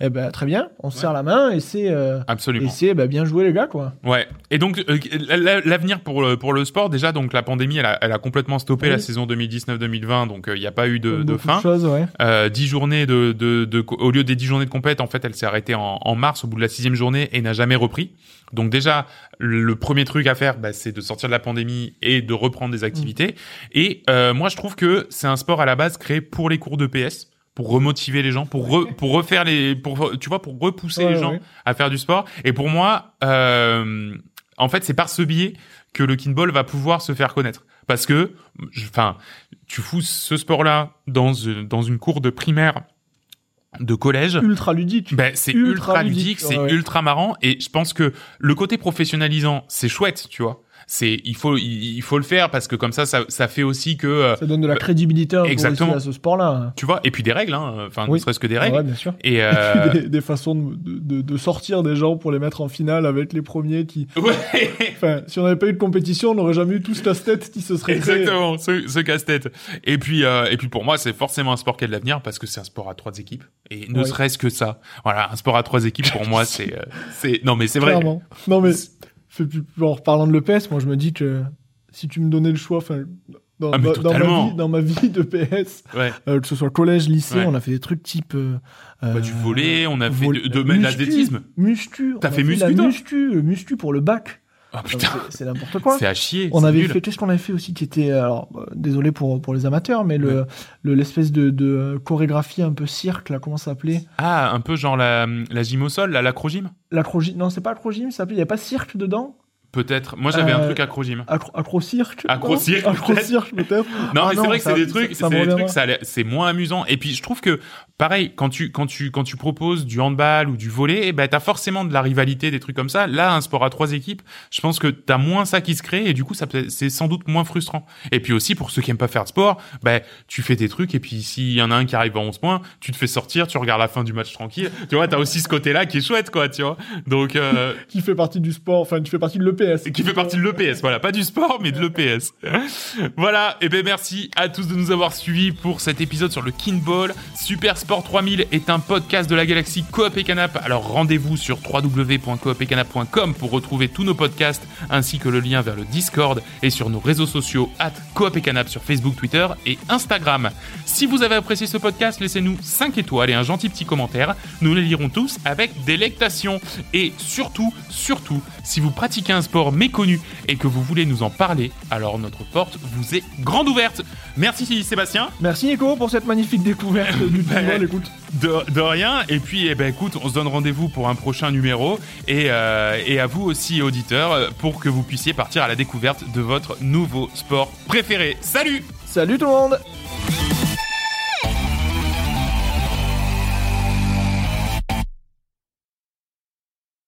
eh ben très bien, on se serre la main et c'est euh, et c'est ben, bien joué les gars quoi. Ouais. Et donc la- l'avenir pour le, pour le sport, déjà, donc la pandémie, elle a, elle a complètement stoppé Oui. la saison 2019-2020, donc il n'y a pas eu de, fin. choses, ouais. Euh, 10 journées de, de, de, au lieu des 10 journées de compète, en fait, elle s'est arrêtée en, en mars au bout de la sixième journée et n'a jamais repris. Donc déjà, le premier truc à faire, bah, c'est de sortir de la pandémie et de reprendre des activités. Et euh, moi, je trouve que c'est un sport à la base créé pour les cours de PS pour remotiver les gens, pour re- pour refaire les, pour tu vois, pour repousser Ouais, les gens ouais. à faire du sport. Et pour moi, euh, en fait, c'est par ce biais que le kinball va pouvoir se faire connaître. Parce que, enfin, tu fous ce sport-là dans une- dans une cour de primaire, de collège. Ultra ludique. Ben, c'est Ultra ultra, ludique, ludique, c'est ouais. ultra marrant et je pense que le côté professionnalisant, c'est chouette, tu vois. C'est il faut il, il faut le faire parce que comme ça ça, ça fait aussi que euh, Ça donne de la crédibilité peu exactement. à ce sport-là. tu vois et puis des règles hein, enfin ne serait-ce que des règles ouais, bien sûr. et Et euh, puis des, des façons de, de, de sortir des gens pour les mettre en finale avec les premiers qui. *laughs* ouais Enfin, si on n'avait pas eu de compétition, on n'aurait jamais eu tout ce casse-tête qui se serait créé. Exactement, ce, ce casse-tête. Et puis, euh, et puis pour moi, c'est forcément un sport qui a de l'avenir parce que c'est un sport à trois équipes. Et ne Ouais. serait-ce que ça, voilà, un sport à trois équipes pour moi, *laughs* c'est, euh, c'est, non mais c'est vrai. Clairement. Non mais, en reparlant de l'EPS, moi je me dis que si tu me donnais le choix, enfin, dans, Ah, mais dans- ma vie, dans ma vie de PS, Ouais. euh, que ce soit collège, lycée, Ouais. on a fait des trucs type. euh, Bah, du volet, on a fait de, de, l'athlétisme. Muscu. T'as fait muscu, muscu, muscu pour le bac. Putain, c'est- n'importe quoi. c'est à chier. On avait nul. fait, qu'est-ce qu'on avait fait aussi qui était, alors, euh, désolé pour, pour les amateurs, mais le, le, l'espèce de, de euh, chorégraphie un peu cirque, là, comment ça s'appelait? Ah, un peu genre la, la gym au sol, la l'acrogym? L'acrogym, non, c'est pas acrogym, ça s'appelait, il n'y a pas cirque dedans? Peut-être. Moi, j'avais un Euh, truc acrogym. Acro, acro-cirque? Acro-cirque, Acro-cirque, peut-être. Non, Ah mais c'est vrai que c'est des trucs, c'est des trucs, ça c'est moins amusant. Et puis je trouve que, pareil, quand tu quand tu quand tu proposes du handball ou du volley, eh ben t'as forcément de la rivalité, des trucs comme ça. Là, un sport à trois équipes, je pense que t'as moins ça qui se crée et du coup, ça peut- c'est sans doute moins frustrant. Et puis aussi pour ceux qui aiment pas faire de sport, ben tu fais tes trucs et puis s'il y en a un qui arrive à 11 points, tu te fais sortir, tu regardes la fin du match tranquille. Tu vois, t'as aussi ce côté-là qui est chouette, quoi, tu vois. Donc euh, *laughs* Qui fait partie du sport, enfin, qui fait partie de l'EPS. Qui fait partie de l'EPS, voilà, pas du sport, mais de l'EPS. *laughs* voilà, et ben merci à tous de nous avoir suivis pour cet épisode sur le Kinball. Super Sport 3000 est un podcast de la galaxie Coop et Canap. Alors rendez-vous sur www.coopetcanap.com pour retrouver tous nos podcasts ainsi que le lien vers le Discord et sur nos réseaux sociaux at Coop et Canap sur Facebook, Twitter et Instagram. Si vous avez apprécié ce podcast, laissez-nous 5 étoiles et un gentil petit commentaire. Nous les lirons tous avec délectation. Et surtout, surtout, si vous pratiquez un sport méconnu et que vous voulez nous en parler, alors notre porte vous est grande ouverte. Merci Sébastien. Merci Nico pour cette magnifique découverte *laughs* du écoute. De, de rien. Et puis, eh ben, écoute, on se donne rendez-vous pour un prochain numéro. Et, euh, et à vous aussi, auditeurs, pour que vous puissiez partir à la découverte de votre nouveau sport préféré. Salut Salut tout le monde